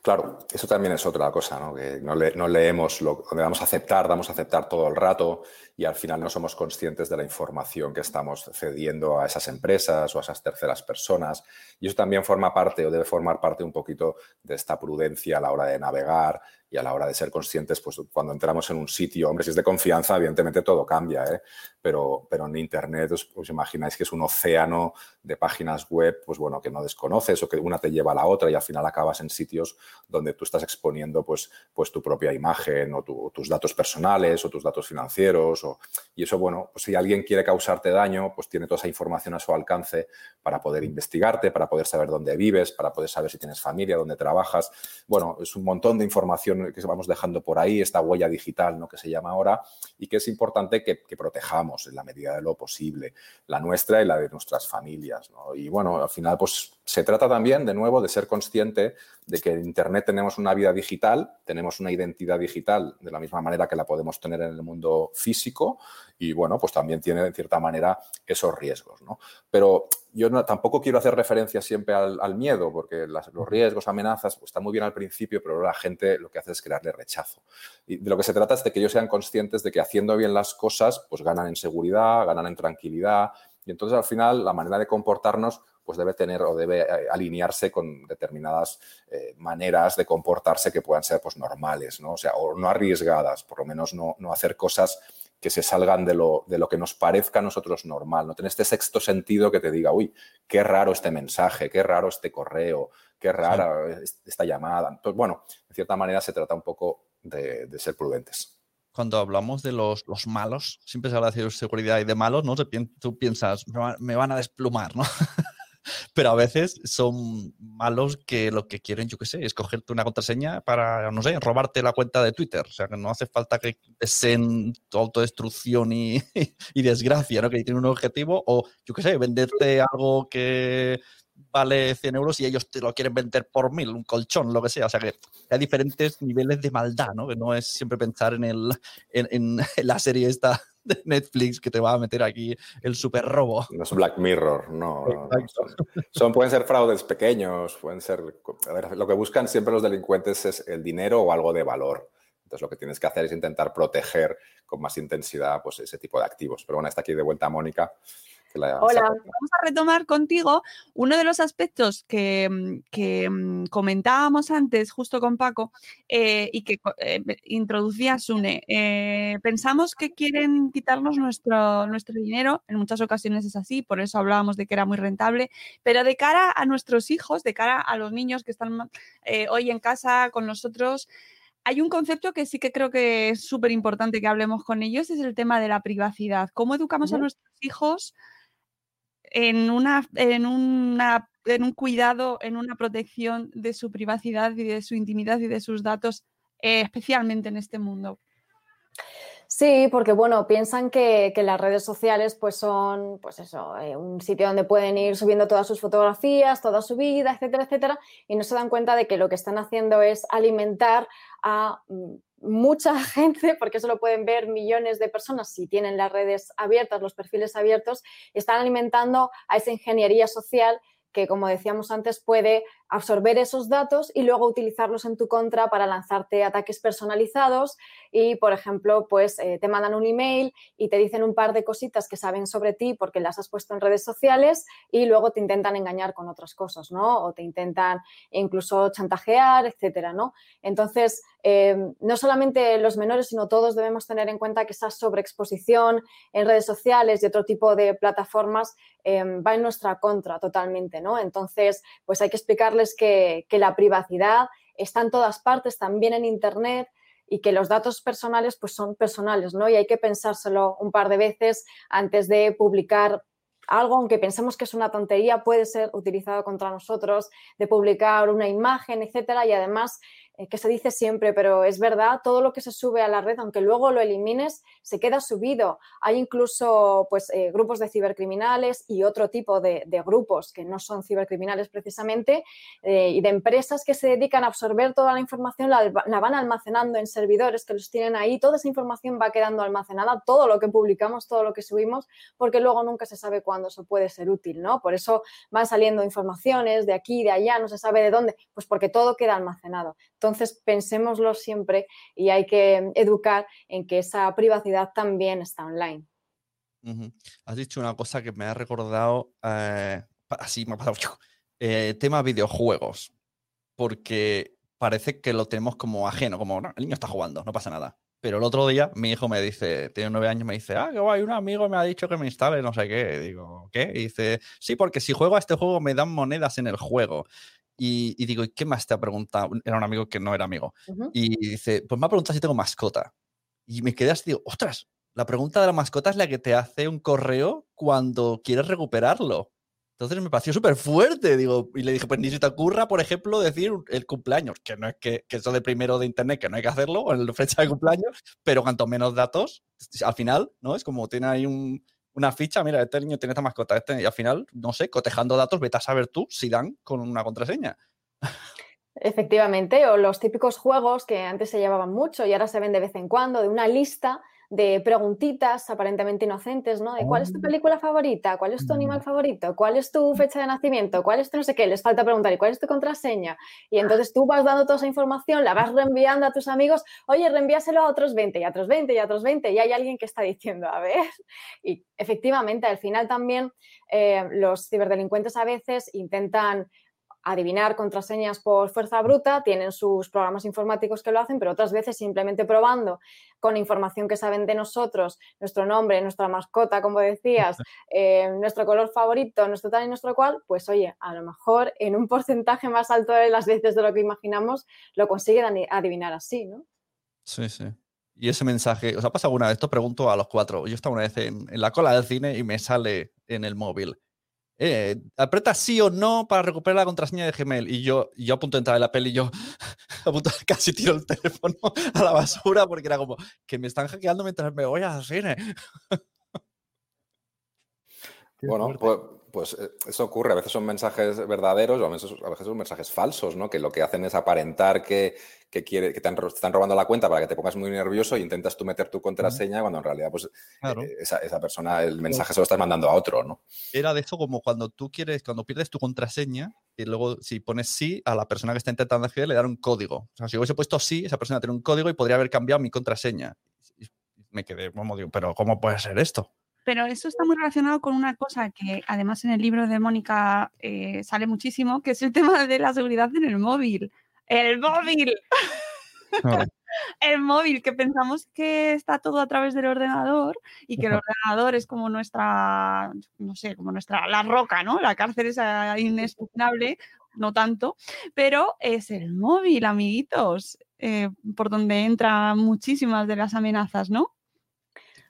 Claro, eso también es otra cosa, ¿no? Que no, no leemos lo donde vamos a aceptar, vamos a aceptar todo el rato y al final no somos conscientes de la información que estamos cediendo a esas empresas o a esas terceras personas. Y eso también forma parte o debe formar parte un poquito de esta prudencia a la hora de navegar, y a la hora de ser conscientes, pues cuando entramos en un sitio, hombre, si es de confianza, evidentemente todo cambia, ¿eh? pero, pero en Internet os, imagináis que es un océano de páginas web, pues bueno, que no desconoces o que una te lleva a la otra y al final acabas en sitios donde tú estás exponiendo pues, pues tu propia imagen o tus datos personales o tus datos financieros. O, y eso, bueno, pues si alguien quiere causarte daño, pues tiene toda esa información a su alcance para poder investigarte, para poder saber dónde vives, para poder saber si tienes familia, dónde trabajas. Bueno, es un montón de información que vamos dejando por ahí, esta huella digital ¿no? que se llama ahora, y que es importante que, protejamos en la medida de lo posible, la nuestra y la de nuestras familias. Y bueno, al final, pues se trata también, de nuevo, de ser consciente de que en Internet tenemos una vida digital, tenemos una identidad digital de la misma manera que la podemos tener en el mundo físico y bueno, pues también tiene de cierta manera esos riesgos. ¿no? Pero yo tampoco quiero hacer referencia siempre al, miedo, porque los riesgos, amenazas, pues, están muy bien al principio, pero la gente lo que hace es crearle rechazo. Y de lo que se trata es de que ellos sean conscientes de que haciendo bien las cosas, pues ganan en seguridad, ganan en tranquilidad, y entonces al final la manera de comportarnos pues debe tener o debe eh, alinearse con determinadas eh, maneras de comportarse que puedan ser pues normales, ¿no? O sea, o no arriesgadas, por lo menos no, no hacer cosas que se salgan de lo, de lo que nos parezca a nosotros normal, no tener este sexto sentido que te diga, uy, qué raro este mensaje, qué raro este correo, qué rara esta llamada. Entonces, bueno, de cierta manera se trata un poco de, ser prudentes. Cuando hablamos de los, los, malos, siempre se habla de seguridad y de malos, ¿no? Tú piensas, me van a desplumar, ¿no? pero a veces son malos que lo que quieren, yo qué sé, es cogerte una contraseña para, no sé, robarte la cuenta de Twitter. O sea, que no hace falta que deseen autodestrucción y, y desgracia, ¿no? Que tienen un objetivo o, yo qué sé, venderte algo que vale 100 euros y ellos te lo quieren vender por mil, un colchón, lo que sea. O sea que hay diferentes niveles de maldad, ¿no? Que no es siempre pensar en, el, en la serie esta de Netflix que te va a meter aquí el super robo. No es Black Mirror, no. son, pueden ser fraudes pequeños, pueden ser. A ver, lo que buscan siempre los delincuentes es el dinero o algo de valor. Entonces lo que tienes que hacer es intentar proteger con más intensidad pues, ese tipo de activos. Pero bueno, está aquí de vuelta Mónica. Hola, vamos a retomar contigo uno de los aspectos que, mm, mm, comentábamos antes justo con Paco eh, y que eh, introducía Sune. Eh, pensamos que quieren quitarnos nuestro, nuestro dinero, en muchas ocasiones es así, por eso hablábamos de que era muy rentable, pero de cara a nuestros hijos, de cara a los niños que están hoy en casa con nosotros, hay un concepto que sí que creo que es súper importante que hablemos con ellos, es el tema de la privacidad. ¿Cómo educamos a nuestros hijos en, una, en, una, un cuidado, en una protección de su privacidad y de su intimidad y de sus datos, eh, especialmente en este mundo. Sí, porque bueno, piensan que, las redes sociales pues son pues eso, eh, un sitio donde pueden ir subiendo todas sus fotografías, toda su vida, etcétera, etcétera, y no se dan cuenta de que lo que están haciendo es alimentar a mm, mucha gente, porque eso lo pueden ver millones de personas si tienen las redes abiertas, los perfiles abiertos, están alimentando a esa ingeniería social que, como decíamos antes, puede absorber esos datos y luego utilizarlos en tu contra para lanzarte ataques personalizados y, por ejemplo, pues eh, te mandan un email y te dicen un par de cositas que saben sobre ti porque las has puesto en redes sociales y luego te intentan engañar con otras cosas, ¿no? O te intentan incluso chantajear, etcétera, ¿no? Entonces, eh, no solamente los menores, sino todos debemos tener en cuenta que esa sobreexposición en redes sociales y otro tipo de plataformas eh, va en nuestra contra totalmente, ¿no? Entonces, pues hay que explicarles que, la privacidad está en todas partes, también en Internet, y que los datos personales pues son personales, ¿no? Y hay que pensárselo un par de veces antes de publicar algo, aunque pensemos que es una tontería, puede ser utilizado contra nosotros, de publicar una imagen, etcétera, y además eh, que se dice siempre, pero es verdad, todo lo que se sube a la red, aunque luego lo elimines, se queda subido. Hay incluso pues, eh, grupos de cibercriminales y otro tipo de, grupos que no son cibercriminales precisamente eh, y de empresas que se dedican a absorber toda la información, la, van almacenando en servidores que los tienen ahí, toda esa información va quedando almacenada, todo lo que publicamos, todo lo que subimos, porque luego nunca se sabe cuándo eso puede ser útil, ¿no? Por eso van saliendo informaciones de aquí, de allá, no se sabe de dónde, pues porque todo queda almacenado. Entonces, pensémoslo siempre y hay que educar en que esa privacidad también está online. Has dicho una cosa que me ha recordado, eh, así me ha pasado, eh, tema videojuegos, porque parece que lo tenemos como ajeno, como el niño está jugando, no pasa nada. Pero el otro día mi hijo me dice, tiene nueve años, me dice, ah, que guay, un amigo me ha dicho que me instale no sé qué. Digo, ¿qué? Y dice, sí, porque si juego a este juego me dan monedas en el juego. Y, digo, ¿y qué más te ha preguntado? Era un amigo que no era amigo. Y dice, pues me ha preguntado si tengo mascota. Y me quedé así, digo, ostras, la pregunta de la mascota es la que te hace un correo cuando quieres recuperarlo. Entonces me pareció súper fuerte, digo, y le dije, pues ni si te ocurra, por ejemplo, decir el cumpleaños, que no es que, que eso de primero de internet, que no hay que hacerlo, o en la fecha de cumpleaños, pero cuanto menos datos, al final, ¿no? Es como tiene ahí un, una ficha, mira, este niño tiene esta mascota, este, y al final, no sé, cotejando datos, vete a saber tú si dan con una contraseña. Efectivamente, o los típicos juegos que antes se llevaban mucho y ahora se ven de vez en cuando, de una lista de preguntitas aparentemente inocentes, ¿no? De cuál es tu oh. película favorita, cuál es tu animal mm. favorito, cuál es tu fecha de nacimiento, cuál es tu no sé qué, les falta preguntar, ¿y cuál es tu contraseña? Y entonces tú vas dando toda esa información, la vas reenviando a tus amigos, oye, reenvíaselo a otros 20 y a otros 20 y a otros 20, y hay alguien que está diciendo, a ver, y efectivamente, al final también eh, los ciberdelincuentes a veces intentan adivinar contraseñas por fuerza bruta, tienen sus programas informáticos que lo hacen, pero otras veces simplemente probando con información que saben de nosotros, nuestro nombre, nuestra mascota, como decías, eh, nuestro color favorito, nuestro tal y nuestro cual, pues oye, a lo mejor en un porcentaje más alto de las veces de lo que imaginamos, lo consiguen adivinar así, ¿no? Sí, sí. Y ese mensaje, ¿os ha pasado alguna vez? Esto pregunto a los cuatro. Yo estaba una vez en la cola del cine y me sale en el móvil eh, aprieta sí o no para recuperar la contraseña de Gmail. Y yo, yo a punto de entrar en la peli, yo a punto casi tiro el teléfono a la basura porque era como que me están hackeando mientras me voy al cine. bueno, pues, pues, eh, eso ocurre. A veces son mensajes verdaderos o a veces, a veces son mensajes falsos, ¿no? Que lo que hacen es aparentar que, que, quiere, que te, están robando la cuenta para que te pongas muy nervioso e intentas tú meter tu contraseña cuando en realidad pues eh, esa, persona, el mensaje se lo estás mandando a otro, ¿no? Era de eso como cuando tú quieres, cuando pierdes tu contraseña y luego si pones sí a la persona que está intentando acceder le dan un código. O sea, si hubiese puesto sí, esa persona tiene un código y podría haber cambiado mi contraseña. Y me quedé, como digo, pero ¿cómo puede ser esto? Pero eso está muy relacionado con una cosa que además en el libro de Mónica eh, sale muchísimo, que es el tema de la seguridad en el móvil. El móvil. el móvil, que pensamos que está todo a través del ordenador y que el ordenador es como nuestra, no sé, como nuestra, la roca, ¿no? La cárcel es inexpugnable, no tanto, pero es el móvil, amiguitos, eh, por donde entran muchísimas de las amenazas, ¿no?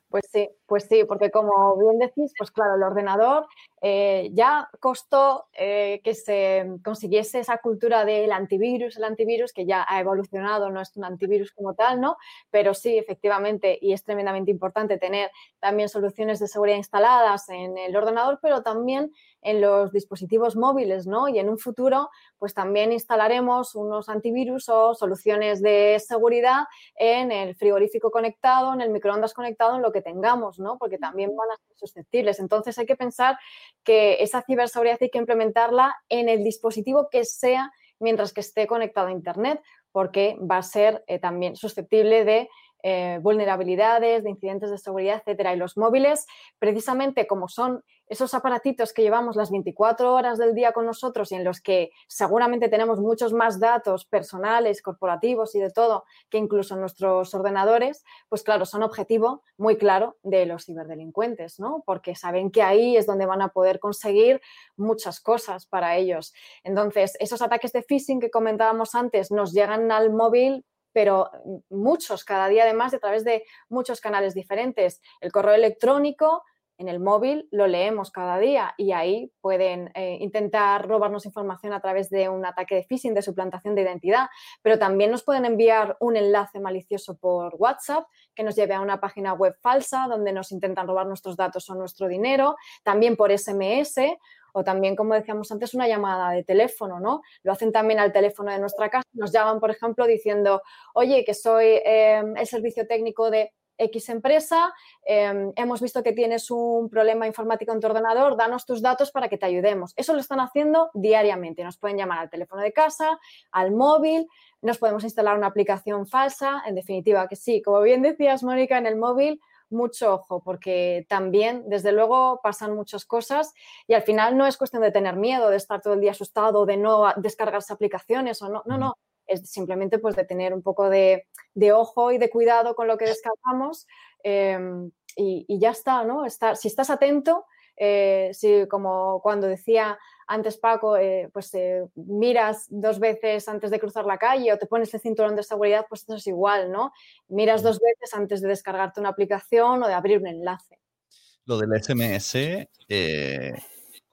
Pues sí, pues sí, porque como bien decís, pues claro, el ordenador eh, ya costó eh, que se consiguiese esa cultura del antivirus, el antivirus que ya ha evolucionado, no es un antivirus como tal, ¿no? Pero sí, efectivamente, y es tremendamente importante tener también soluciones de seguridad instaladas en el ordenador, pero también en los dispositivos móviles, ¿no? Y en un futuro, pues también instalaremos unos antivirus o soluciones de seguridad en el frigorífico conectado, en el microondas conectado, en lo que tengamos, ¿no? Porque también van a ser susceptibles. Entonces hay que pensar que esa ciberseguridad hay que implementarla en el dispositivo que sea mientras que esté conectado a Internet, porque va a ser eh, también susceptible de eh, vulnerabilidades, de incidentes de seguridad, etcétera. Y los móviles, precisamente como son esos aparatitos que llevamos las 24 horas del día con nosotros y en los que seguramente tenemos muchos más datos personales, corporativos y de todo que incluso nuestros ordenadores, pues claro, son objetivo muy claro de los ciberdelincuentes, ¿no? Porque saben que ahí es donde van a poder conseguir muchas cosas para ellos. Entonces, esos ataques de phishing que comentábamos antes nos llegan al móvil pero muchos cada día además a través de muchos canales diferentes. El correo electrónico en el móvil lo leemos cada día y ahí pueden eh, intentar robarnos información a través de un ataque de phishing, de suplantación de identidad, pero también nos pueden enviar un enlace malicioso por WhatsApp que nos lleve a una página web falsa donde nos intentan robar nuestros datos o nuestro dinero, también por SMS o también, como decíamos antes, una llamada de teléfono, ¿no? Lo hacen también al teléfono de nuestra casa. Nos llaman, por ejemplo, diciendo, oye, que soy em, el servicio técnico de X empresa, em, hemos visto que tienes un problema informático en tu ordenador, danos tus datos para que te ayudemos. Eso lo están haciendo diariamente. Nos pueden llamar al teléfono de casa, al móvil, nos podemos instalar una aplicación falsa. En definitiva, que sí, como bien decías, Mónica, en el móvil mucho ojo, porque también, desde luego, pasan muchas cosas y al final no es cuestión de tener miedo, de estar todo el día asustado, de no descargarse aplicaciones o no, no, no, es simplemente pues de tener un poco de, ojo y de cuidado con lo que descargamos em, y, ya está, ¿no? si estás atento, eh, si como cuando decía antes Paco, eh, pues eh, miras dos veces antes de cruzar la calle o te pones el cinturón de seguridad, pues eso es igual, ¿no? Miras dos veces antes de descargarte una aplicación o de abrir un enlace. Lo del SMS,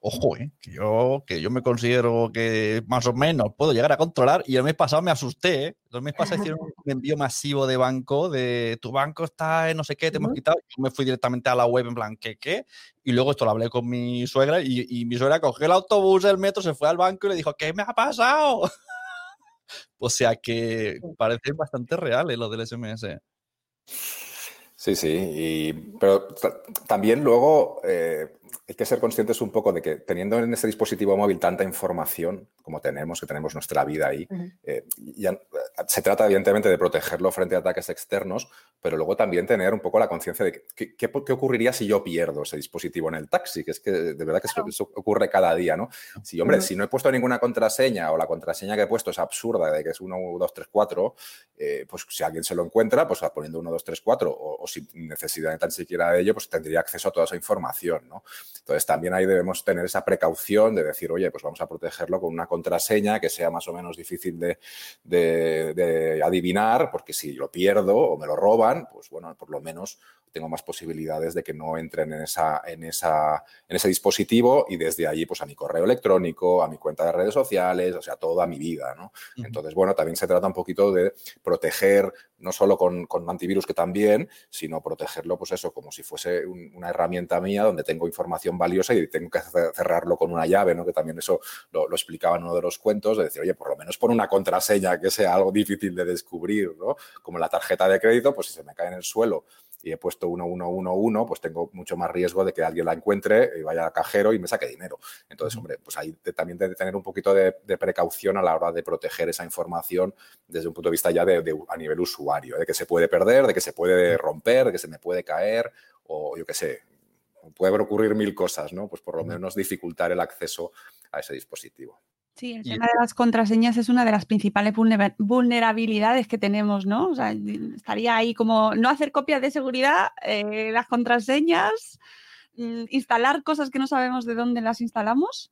ojo, eh, que, yo, que yo me considero que más o menos puedo llegar a controlar y el mes pasado me asusté. ¿eh? El mes pasado hicieron un envío masivo de banco, de tu banco está en no sé qué, te hemos quitado. Yo me fui directamente a la web en plan, ¿qué qué? Y luego esto lo hablé con mi suegra y, y mi suegra cogió el autobús, el metro, se fue al banco y le dijo, ¿qué me ha pasado? o sea que parece bastante real ¿eh? lo del SMS. Sí, sí, pero también luego eh, hay que ser conscientes un poco de que teniendo en ese dispositivo móvil tanta información como tenemos, que tenemos nuestra vida ahí, eh, ya, eh, se trata evidentemente de protegerlo frente a ataques externos, pero luego también tener un poco la conciencia de qué, qué, ocurriría si yo pierdo ese dispositivo en el taxi, que es que de verdad que eso, ocurre cada día, ¿no? Si, hombre, si no he puesto ninguna contraseña o la contraseña que he puesto es absurda, de que es 1, 2, 3, 4, pues si alguien se lo encuentra, pues poniendo 1, 2, 3, 4, o, o sin necesidad tan siquiera de ello, pues tendría acceso a toda esa información, ¿no? Entonces también ahí debemos tener esa precaución de decir, oye, pues vamos a protegerlo con una contraseña que sea más o menos difícil de, adivinar, porque si lo pierdo o me lo roban, pues bueno, por lo menos tengo más posibilidades de que no entren en, esa, en, esa, en ese dispositivo y desde allí pues a mi correo electrónico, a mi cuenta de redes sociales, o sea, toda mi vida, ¿no? Entonces, bueno, también se trata un poquito de proteger, no solo con, con antivirus que también, sino protegerlo, pues eso, como si fuese una herramienta mía donde tengo información valiosa y tengo que cerrarlo con una llave, ¿no? Que también eso lo, lo explicaba en uno de los cuentos, de decir, oye, por lo menos pon una contraseña que sea algo difícil de descubrir, ¿no? Como la tarjeta de crédito, pues si se me cae en el suelo y he puesto 1111, pues tengo mucho más riesgo de que alguien la encuentre y vaya al cajero y me saque dinero. Entonces, hombre, pues ahí también debe tener un poquito de, precaución a la hora de proteger esa información desde un punto de vista ya de, a nivel usuario, de que se puede perder, de que se puede romper, de que se me puede caer o yo qué sé, puede ocurrir mil cosas, ¿no? Pues por lo menos dificultar el acceso a ese dispositivo. Sí, el tema de las contraseñas es una de las principales vulnerabilidades que tenemos, ¿no? O sea, estaría ahí como no hacer copias de seguridad, eh, las contraseñas, mm, instalar cosas que no sabemos de dónde las instalamos.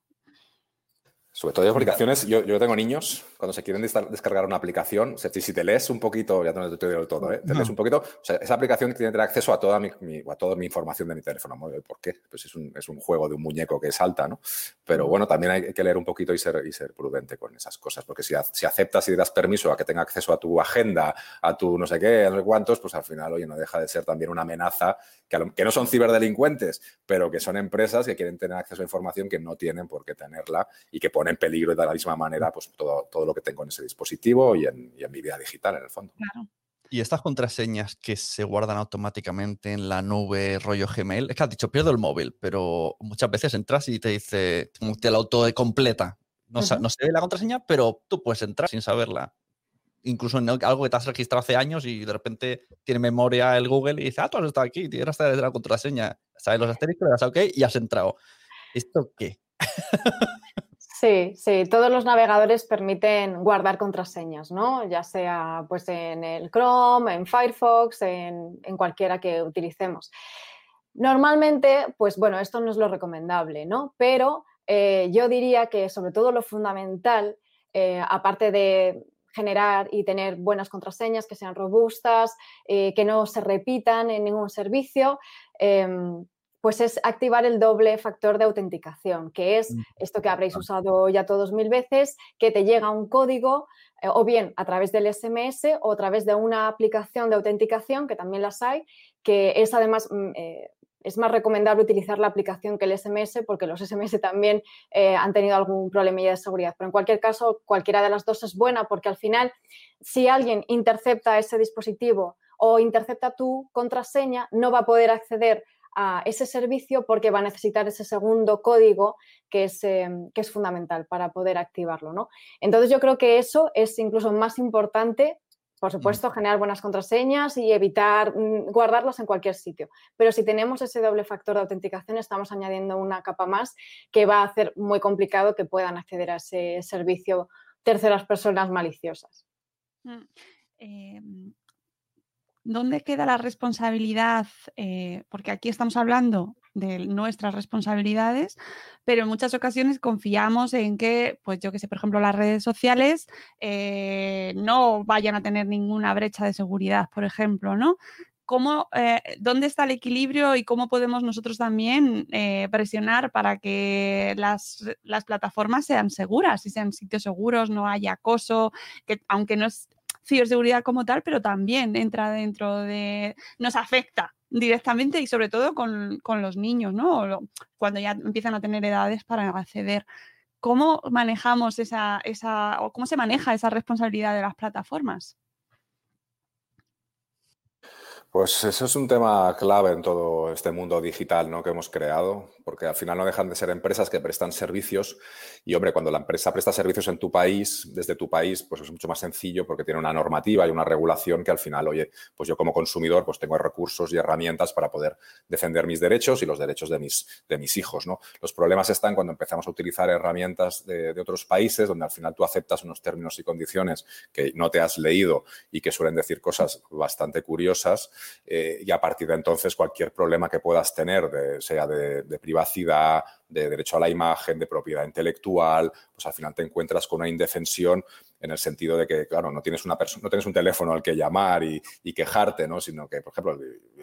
Sobre todo hay aplicaciones, yo, yo tengo niños, cuando se quieren descargar una aplicación, si, si te lees un poquito, ya no te digo todo, ¿eh? te lees un poquito, o sea, esa aplicación tiene que tener acceso a toda mi, a toda mi información de mi teléfono móvil. ¿Por qué? Pues es un, es un, juego de un muñeco que salta, ¿no? Pero bueno, también hay que leer un poquito y ser, y ser prudente con esas cosas, porque si, si aceptas y das permiso a que tenga acceso a tu agenda, a tu no sé qué, a no sé cuántos, pues al final, oye, no deja de ser también una amenaza que, que no son ciberdelincuentes, pero que son empresas que quieren tener acceso a información que no tienen por qué tenerla y que ponen en peligro de la misma manera pues todo, todo lo que tengo en ese dispositivo y en, mi vida digital en el fondo. Y estas contraseñas que se guardan automáticamente en la nube rollo Gmail, es que has dicho pierdo el móvil, pero muchas veces entras y te dice, te la auto completa. No, no se ve la contraseña, pero tú puedes entrar sin saberla. Incluso en algo que te has registrado hace años y de repente tiene memoria el Google y dice, ah, tú has estado aquí, tienes la contraseña, sabes los asteriscos, le das OK y has entrado. ¿Esto qué? Sí, sí, todos los navegadores permiten guardar contraseñas, ¿no? Ya sea pues en el Chrome, en Firefox, en, cualquiera que utilicemos. Normalmente, pues bueno, esto no es lo recomendable, ¿no? Pero eh, yo diría que sobre todo lo fundamental, eh, aparte de generar y tener buenas contraseñas que sean robustas, eh, que no se repitan en ningún servicio, em, pues es activar el doble factor de autenticación, que es esto que habréis usado ya todos mil veces, que te llega un código eh, o bien a través del SMS o a través de una aplicación de autenticación, que también las hay, que es además... Mm, eh, es más recomendable utilizar la aplicación que el SMS porque los SMS también eh, han tenido algún problemilla de seguridad. Pero en cualquier caso, cualquiera de las dos es buena porque al final, si alguien intercepta ese dispositivo o intercepta tu contraseña, no va a poder acceder a ese servicio porque va a necesitar ese segundo código que es, em, que es fundamental para poder activarlo. ¿no? Entonces yo creo que eso es incluso más importante por supuesto, generar buenas contraseñas y evitar mm, guardarlas en cualquier sitio. Pero si tenemos ese doble factor de autenticación, estamos añadiendo una capa más que va a hacer muy complicado que puedan acceder a ese servicio terceras personas maliciosas. Mm, em, ¿dónde queda la responsabilidad? Eh, porque aquí estamos hablando de nuestras responsabilidades, pero en muchas ocasiones confiamos en que, pues yo que sé, por ejemplo, las redes sociales eh, no vayan a tener ninguna brecha de seguridad, por ejemplo, ¿no? ¿Cómo, eh, ¿Dónde está el equilibrio y cómo podemos nosotros también presionar para que las, las, plataformas sean seguras y sean sitios seguros, no haya acoso, que aunque no es ciberseguridad como tal, pero también entra dentro de, nos afecta directamente y sobre todo con, los niños, ¿no? Cuando ya empiezan a tener edades para acceder. ¿Cómo manejamos esa, esa, o cómo se maneja esa responsabilidad de las plataformas? Pues eso es un tema clave en todo este mundo digital ¿no? que hemos creado, porque al final no dejan de ser empresas que prestan servicios y, hombre, cuando la empresa presta servicios en tu país, desde tu país, pues es mucho más sencillo porque tiene una normativa y una regulación que al final, oye, pues yo como consumidor pues tengo recursos y herramientas para poder defender mis derechos y los derechos de mis, de mis hijos, ¿no? Los problemas están cuando empezamos a utilizar herramientas de, de otros países donde al final tú aceptas unos términos y condiciones que no te has leído y que suelen decir cosas bastante curiosas eh, y a partir de entonces cualquier problema que puedas tener, sea de, privacidad, privacidad, de derecho a la imagen, de propiedad intelectual, pues al final te encuentras con una indefensión en el sentido de que, claro, no tienes, una no tienes un teléfono al que llamar y, quejarte, ¿no? Sino que, por ejemplo,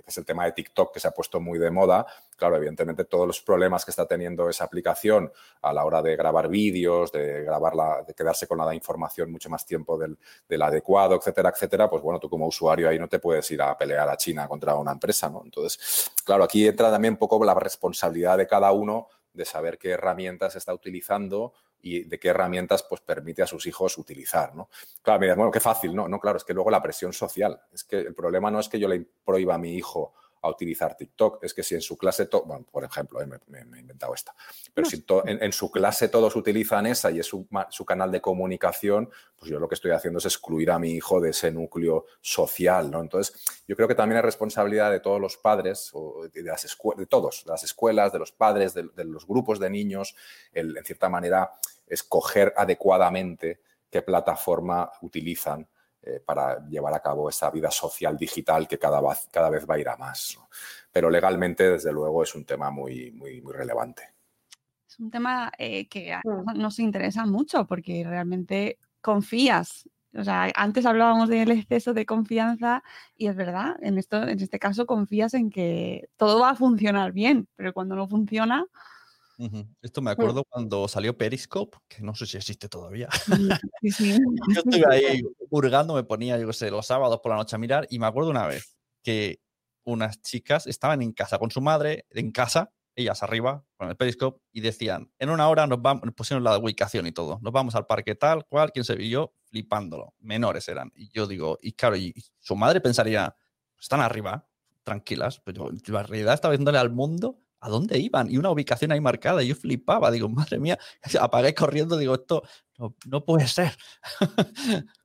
es el tema de TikTok que se ha puesto muy de moda. Claro, evidentemente todos los problemas que está teniendo esa aplicación a la hora de grabar vídeos, de grabarla, de quedarse con la información mucho más tiempo del, del, adecuado, etcétera, etcétera, pues bueno, tú como usuario ahí no te puedes ir a pelear a China contra una empresa, ¿no? Entonces, claro, aquí entra también un poco la responsabilidad de cada uno de saber qué herramientas está utilizando y de qué herramientas pues, permite a sus hijos utilizar. ¿no? Claro, mira, bueno, qué fácil, ¿no? No, claro, es que luego la presión social. Es que el problema no es que yo le prohíba a mi hijo a utilizar TikTok. Es que si en su clase, bueno, por ejemplo, eh, me, he inventado esta, pero si en, su clase todos utilizan esa y es su, canal de comunicación, pues yo lo que estoy haciendo es excluir a mi hijo de ese núcleo social, ¿no? Entonces, yo creo que también es responsabilidad de todos los padres, o de, las escuelas, de todos, de las escuelas, de los padres, de, los grupos de niños, el, en cierta manera, escoger adecuadamente qué plataforma utilizan eh, para llevar a cabo esa vida social digital que cada vez, cada vez va a ir a más. Pero legalmente, desde luego, es un tema muy, muy, muy relevante. es un tema eh, que nos interesa mucho porque realmente confías. O sea, antes hablábamos del exceso de confianza y es verdad, en, esto, en este caso confías en que todo va a funcionar bien, pero cuando no funciona, esto me acuerdo cuando salió Periscope, que no sé si existe todavía. yo estuve ahí hurgando, me ponía, yo qué sé, los sábados por la noche a mirar y me acuerdo una vez que unas chicas estaban en casa con su madre, en casa, ellas arriba, con el Periscope, y decían, en una hora nos vamos, pusieron la ubicación y todo, nos vamos al parque tal, cual, quién se vio, flipándolo, menores eran. Y yo digo, y claro, y, su madre pensaría, están arriba, tranquilas, pero la realidad estaba viéndole al mundo a dónde iban y una ubicación ahí marcada. Yo flipaba, digo, madre mía, apagué corriendo, digo, esto no, no puede ser.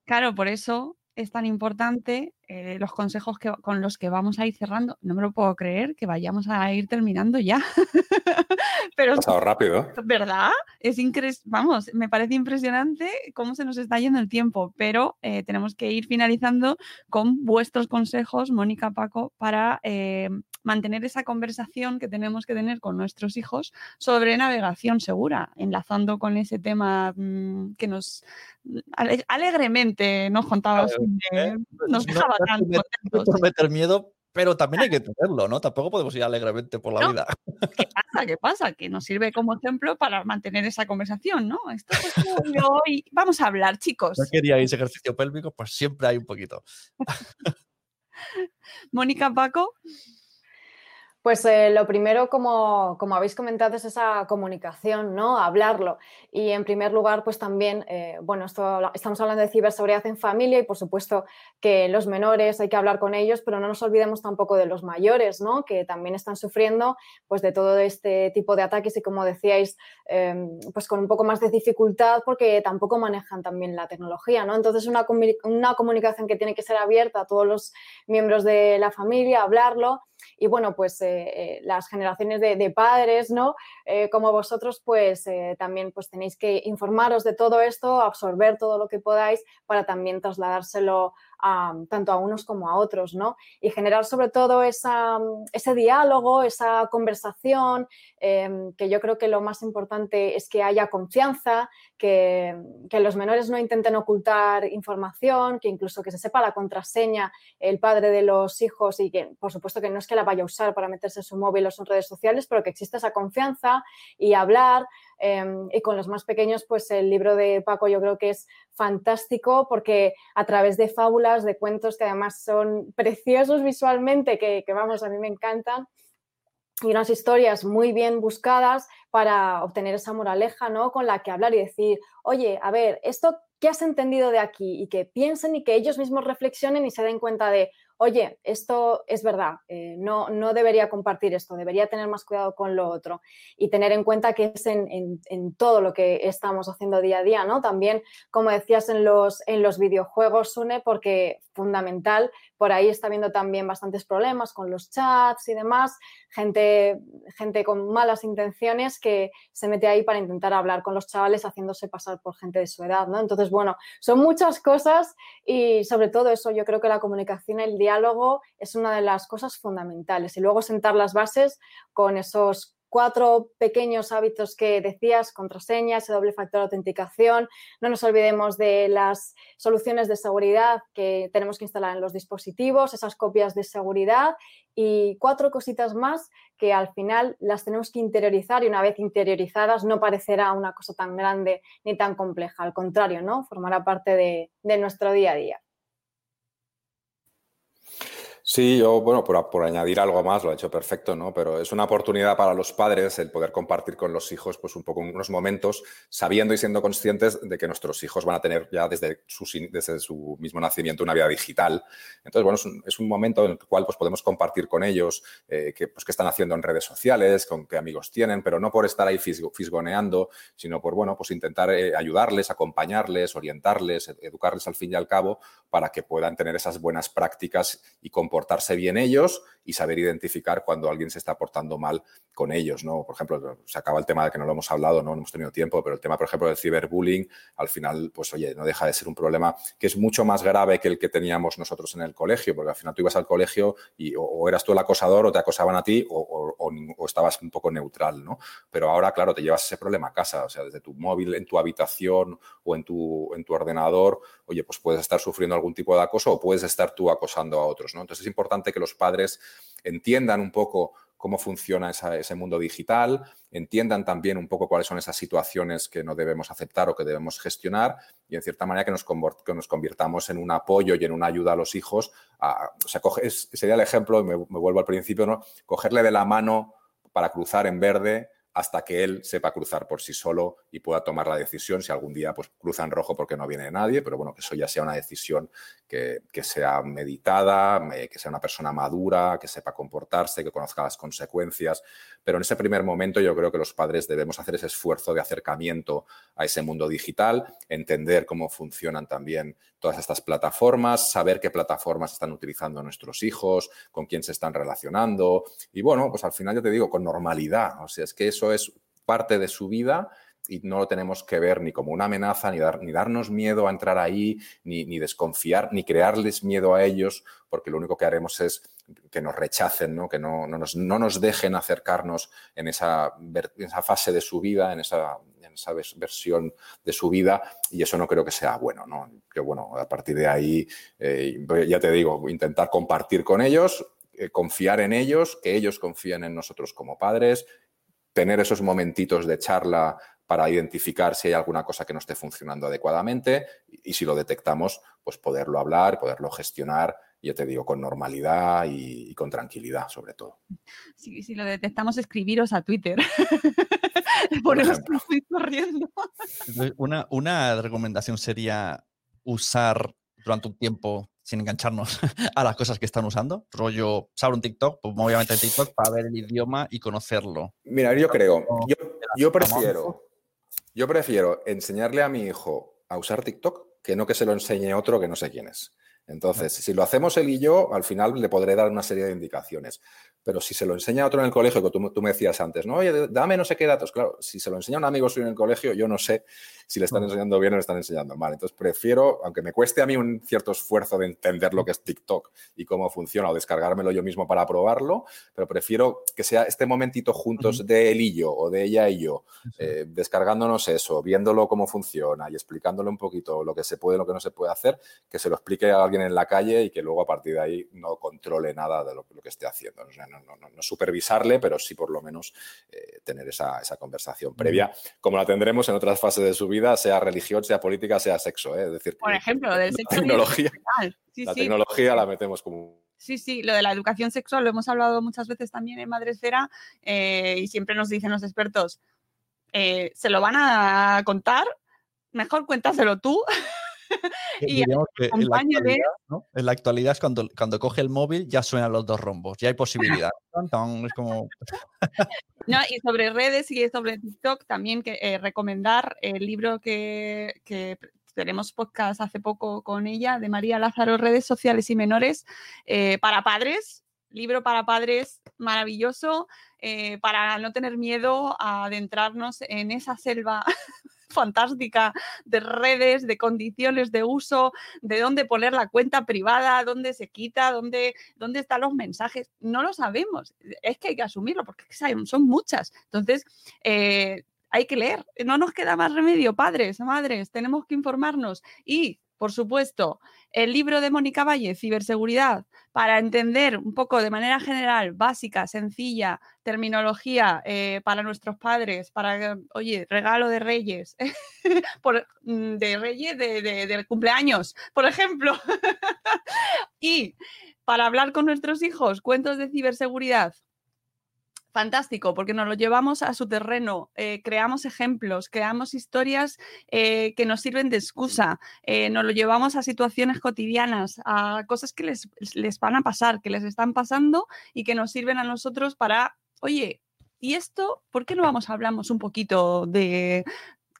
Claro, por eso es tan importante eh, los consejos que, con los que vamos a ir cerrando. No me lo puedo creer que vayamos a ir terminando ya. Pero, ha pasado rápido. ¿Verdad? Es Vamos, me parece impresionante cómo se nos está yendo el tiempo, pero eh, tenemos que ir finalizando con vuestros consejos, Mónica Paco, para eh, mantener esa conversación que tenemos que tener con nuestros hijos sobre navegación segura, enlazando con ese tema mm, que nos alegremente nos contaba. ¿eh? nos dejaba tan por meter miedo, pero también hay que tenerlo, ¿no? Tampoco podemos ir alegremente por la vida. ¿Qué pasa? ¿Qué pasa? Que nos sirve como ejemplo para mantener esa conversación, ¿no? Esto es hoy. Vamos a hablar, chicos. No queríais ejercicio pélvico, pues siempre hay un poquito. Mónica Paco. Pues eh, lo primero, como, como, habéis comentado, es esa comunicación, ¿no? Hablarlo. Y en primer lugar, pues también, eh, bueno, esto, estamos hablando de ciberseguridad en familia y por supuesto que los menores hay que hablar con ellos, pero no nos olvidemos tampoco de los mayores, ¿no? Que también están sufriendo pues de todo este tipo de ataques y como decíais, em, pues con un poco más de dificultad porque tampoco manejan también la tecnología, ¿no? Entonces una, una comunicación que tiene que ser abierta a todos los miembros de la familia, hablarlo y bueno, pues eh, eh, las generaciones de, padres, ¿no? Eh, como vosotros, pues también pues tenéis que informaros de todo esto, absorber todo lo que podáis para también trasladárselo tanto a unos como a otros, ¿no? Y generar sobre todo esa, ese diálogo, esa conversación, em, que yo creo que lo más importante es que haya confianza, que, que, los menores no intenten ocultar información, que incluso que se sepa la contraseña el padre de los hijos y que, por supuesto, que no es que la vaya a usar para meterse en su móvil o en redes sociales, pero que exista esa confianza y hablar. Em, y con los más pequeños, pues el libro de Paco yo creo que es fantástico porque a través de fábulas, de cuentos que además son preciosos visualmente, que, que vamos, a mí me encantan, y unas historias muy bien buscadas para obtener esa moraleja, ¿no? Con la que hablar y decir, oye, a ver, esto, ¿qué has entendido de aquí? Y que piensen y que ellos mismos reflexionen y se den cuenta de, oye, esto es verdad, eh, no, no debería compartir esto, debería tener más cuidado con lo otro y tener en cuenta que es en, todo lo que estamos haciendo día a día, ¿no? También, como decías, en los, en los videojuegos, Sune, porque fundamental, por ahí está habiendo también bastantes problemas con los chats y demás, gente, gente con malas intenciones que se mete ahí para intentar hablar con los chavales haciéndose pasar por gente de su edad, ¿no? Entonces, bueno, son muchas cosas y sobre todo eso, yo creo que la comunicación, el día es una de las cosas fundamentales. Y luego sentar las bases con esos cuatro pequeños hábitos que decías, contraseñas, doble factor de autenticación. No nos olvidemos de las soluciones de seguridad que tenemos que instalar en los dispositivos, esas copias de seguridad y cuatro cositas más que al final las tenemos que interiorizar y una vez interiorizadas no parecerá una cosa tan grande ni tan compleja. Al contrario, ¿no? Formará parte de nuestro día a día. Sí, yo, bueno, por, añadir algo más, lo ha hecho perfecto, ¿no? Pero es una oportunidad para los padres el poder compartir con los hijos, pues un poco unos momentos, sabiendo y siendo conscientes de que nuestros hijos van a tener ya desde su, desde su mismo nacimiento una vida digital. Entonces, bueno, es un, momento en el cual pues, podemos compartir con ellos eh, qué, pues, qué están haciendo en redes sociales, con qué amigos tienen, pero no por estar ahí fisgoneando, sino por, bueno, pues intentar eh, ayudarles, acompañarles, orientarles, educarles al fin y al cabo, para que puedan tener esas buenas prácticas y comportamientos comportarse bien ellos y saber identificar cuando alguien se está portando mal con ellos, ¿no? Por ejemplo, se acaba el tema de que no lo hemos hablado, ¿no? hemos tenido tiempo, pero el tema, por ejemplo, del ciberbullying, al final, pues oye, no deja de ser un problema que es mucho más grave que el que teníamos nosotros en el colegio, porque al final tú ibas al colegio y o, eras tú el acosador o te acosaban a ti o, o, estabas un poco neutral, ¿no? Pero ahora, claro, te llevas ese problema a casa, o sea, desde tu móvil, en tu habitación o en tu, en tu ordenador, oye, pues puedes estar sufriendo algún tipo de acoso o puedes estar tú acosando a otros, ¿no? Entonces es importante que los padres entiendan un poco cómo funciona ese mundo digital, entiendan también un poco cuáles son esas situaciones que no debemos aceptar o que debemos gestionar y en cierta manera que nos, que nos convirtamos en un apoyo y en una ayuda a los hijos. o sea, sería el ejemplo, me, me vuelvo al principio, ¿no? cogerle de la mano para cruzar en verde hasta que él sepa cruzar por sí solo y pueda tomar la decisión si algún día pues, cruza en rojo porque no viene nadie, pero bueno, que eso ya sea una decisión que, sea meditada, que sea una persona madura, que sepa comportarse, que conozca las consecuencias. Pero en ese primer momento yo creo que los padres debemos hacer ese esfuerzo de acercamiento a ese mundo digital, entender cómo funcionan también todas estas plataformas, saber qué plataformas están utilizando nuestros hijos, con quién se están relacionando. Y bueno, pues al final yo te digo, con normalidad. O sea, es que eso es parte de su vida y no lo tenemos que ver ni como una amenaza, ni, dar, ni darnos miedo a entrar ahí, ni, desconfiar, ni crearles miedo a ellos, porque lo único que haremos es que nos rechacen, ¿no? que no, nos, no nos, dejen acercarnos en esa, esa, fase de su vida, en esa, en esa, versión de su vida, y eso no creo que sea bueno. ¿no? Que bueno, a partir de ahí, eh, ya te digo, intentar compartir con ellos, eh, confiar en ellos, que ellos confíen en nosotros como padres, tener esos momentitos de charla para identificar si hay alguna cosa que no esté funcionando adecuadamente y, si lo detectamos, pues poderlo hablar, poderlo gestionar, ya te digo, con normalidad y, con tranquilidad sobre todo. si lo detectamos, escribiros a Twitter. Ponemos corriendo. Una, una recomendación sería usar durante un tiempo sin engancharnos a las cosas que están usando. Rollo, usar un TikTok, pues obviamente TikTok para ver el idioma y conocerlo. Mira, yo creo, yo, yo prefiero yo prefiero enseñarle a mi hijo a usar TikTok que no que se lo enseñe otro que no sé quién es. Entonces, si lo hacemos él y yo, al final le podré dar una serie de indicaciones. Pero si se lo enseña a otro en el colegio, que tú, me decías antes, no, oye, dame no sé qué datos. Claro, si se lo enseña a un amigo suyo en el colegio, yo no sé si le están enseñando bien o le están enseñando mal. Entonces, prefiero, aunque me cueste a mí un cierto esfuerzo de entender lo que es TikTok y cómo funciona o descargármelo yo mismo para probarlo, pero prefiero que sea este momentito juntos de él y yo o de ella y yo, eh, descargándonos eso, viéndolo cómo funciona y explicándole un poquito lo que se puede y lo que no se puede hacer, que se lo explique a alguien en la calle y que luego a partir de ahí no controle nada de lo, que esté haciendo. no, no, supervisarle, pero sí por lo menos eh, tener esa, conversación previa, como la tendremos en otras fases de su vida, sea religión, sea política, sea sexo. ¿eh? Es decir, por ejemplo, del sexo tecnología, la tecnología la metemos como Sí, sí, lo de la educación sexual lo hemos hablado muchas veces también en Madresfera eh, y siempre nos dicen los expertos, ¿se lo van a contar? Mejor cuéntaselo tú y en, la actualidad, es cuando, cuando coge el móvil ya suenan los dos rombos, ya hay posibilidad. es como... no, y sobre redes y sobre TikTok también que, eh, recomendar el libro que, tenemos podcast hace poco con ella, de María Lázaro, Redes Sociales y Menores, eh, para padres, libro para padres maravilloso, eh, para no tener miedo a adentrarnos en esa selva fantástica de redes, de condiciones de uso, de dónde poner la cuenta privada, dónde se quita, dónde, dónde están los mensajes. No lo sabemos. Es que hay que asumirlo porque son muchas. Entonces, eh, hay que leer. No nos queda más remedio, padres, madres, tenemos que informarnos y por supuesto, el libro de Mónica Valle, Ciberseguridad, para entender un poco de manera general, básica, sencilla, terminología eh, para nuestros padres, para, oye, regalo de reyes, mm, de reyes de, cumpleaños, por ejemplo. y para hablar con nuestros hijos, cuentos de ciberseguridad, fantástico, porque nos lo llevamos a su terreno, eh, creamos ejemplos, creamos historias eh, que nos sirven de excusa, eh, nos lo llevamos a situaciones cotidianas, a cosas que les, les van a pasar, que les están pasando y que nos sirven a nosotros para, oye, ¿y esto? ¿Por qué no vamos hablamos un poquito de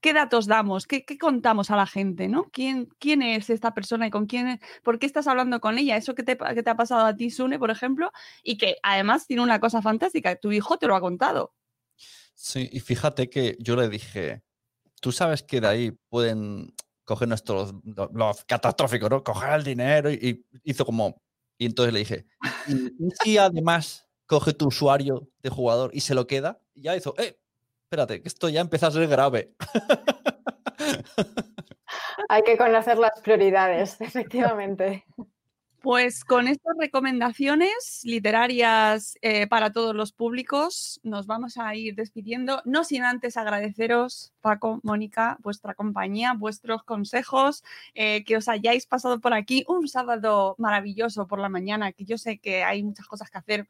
¿qué datos damos? ¿Qué, contamos a la gente? ¿no? ¿Quién, ¿Quién es esta persona y con quién, por qué estás hablando con ella? Eso que te, que te ha pasado a ti, Sune, por ejemplo, y que además tiene una cosa fantástica, tu hijo te lo ha contado. Sí, y fíjate que yo le dije, tú sabes que de ahí pueden coger nuestros, los catastróficos, ¿no? Coger el dinero y, hizo como, y entonces le dije, ¿y si además coge tu usuario de jugador y se lo queda? Y ya hizo, eh, espérate, que esto ya empieza a ser grave. Hay que conocer las prioridades, efectivamente. Pues con estas recomendaciones literarias eh, para todos los públicos, nos vamos a ir despidiendo, no sin antes agradeceros, Paco, Mónica, vuestra compañía, vuestros consejos, eh, que os hayáis pasado por aquí un sábado maravilloso por la mañana, que yo sé que hay muchas cosas que hacer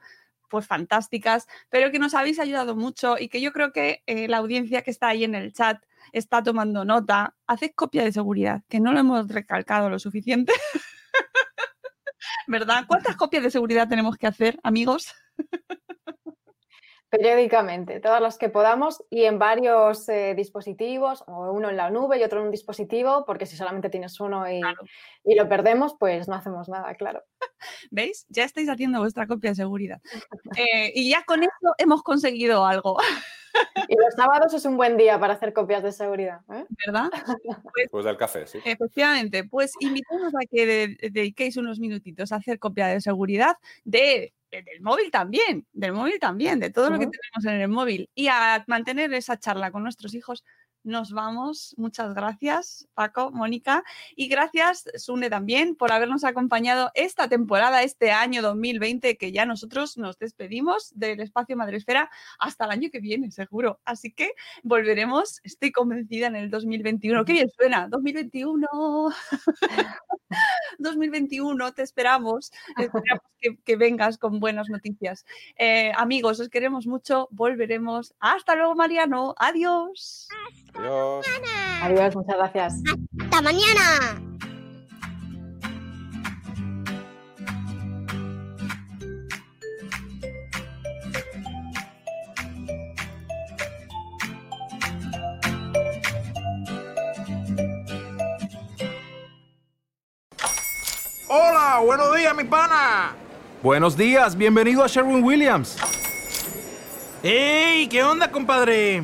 pues fantásticas, pero que nos habéis ayudado mucho y que yo creo que eh, la audiencia que está ahí en el chat está tomando nota. Haced copia de seguridad, que no lo hemos recalcado lo suficiente. ¿Verdad? ¿Cuántas copias de seguridad tenemos que hacer, amigos? Periódicamente, todas las que podamos y en varios eh, dispositivos, o uno en la nube y otro en un dispositivo, porque si solamente tienes uno y, lo perdemos, pues no hacemos nada, claro. ¿Veis? Ya estáis haciendo vuestra copia de seguridad. Eh, y ya con esto hemos conseguido algo. Y los sábados es un buen día para hacer copias de seguridad. ¿eh? ¿Verdad? Pues, pues, del café, sí. Efectivamente, pues invitamos a que dediquéis unos minutitos a hacer copia de seguridad de del móvil también, del móvil también, de todo lo que tenemos en el móvil. Y a mantener esa charla con nuestros hijos nos vamos. Muchas gracias, Paco, Mónica. Y gracias, Sune, también por habernos acompañado esta temporada, este año 2020, que ya nosotros nos despedimos del espacio Madresfera hasta el año que viene, seguro. Así que volveremos, estoy convencida, en el 2021. Qué bien suena, 2021. 2021, te esperamos. Esperamos que, vengas con buenas noticias. Eh, amigos, os queremos mucho. Volveremos. Hasta luego, Mariano. Adiós. Adiós. Adiós, muchas gracias. Hasta mañana. Hola, buenos días, mi pana. Buenos días, bienvenido a Sherwin Williams. ¡Ey! ¿Qué onda, compadre?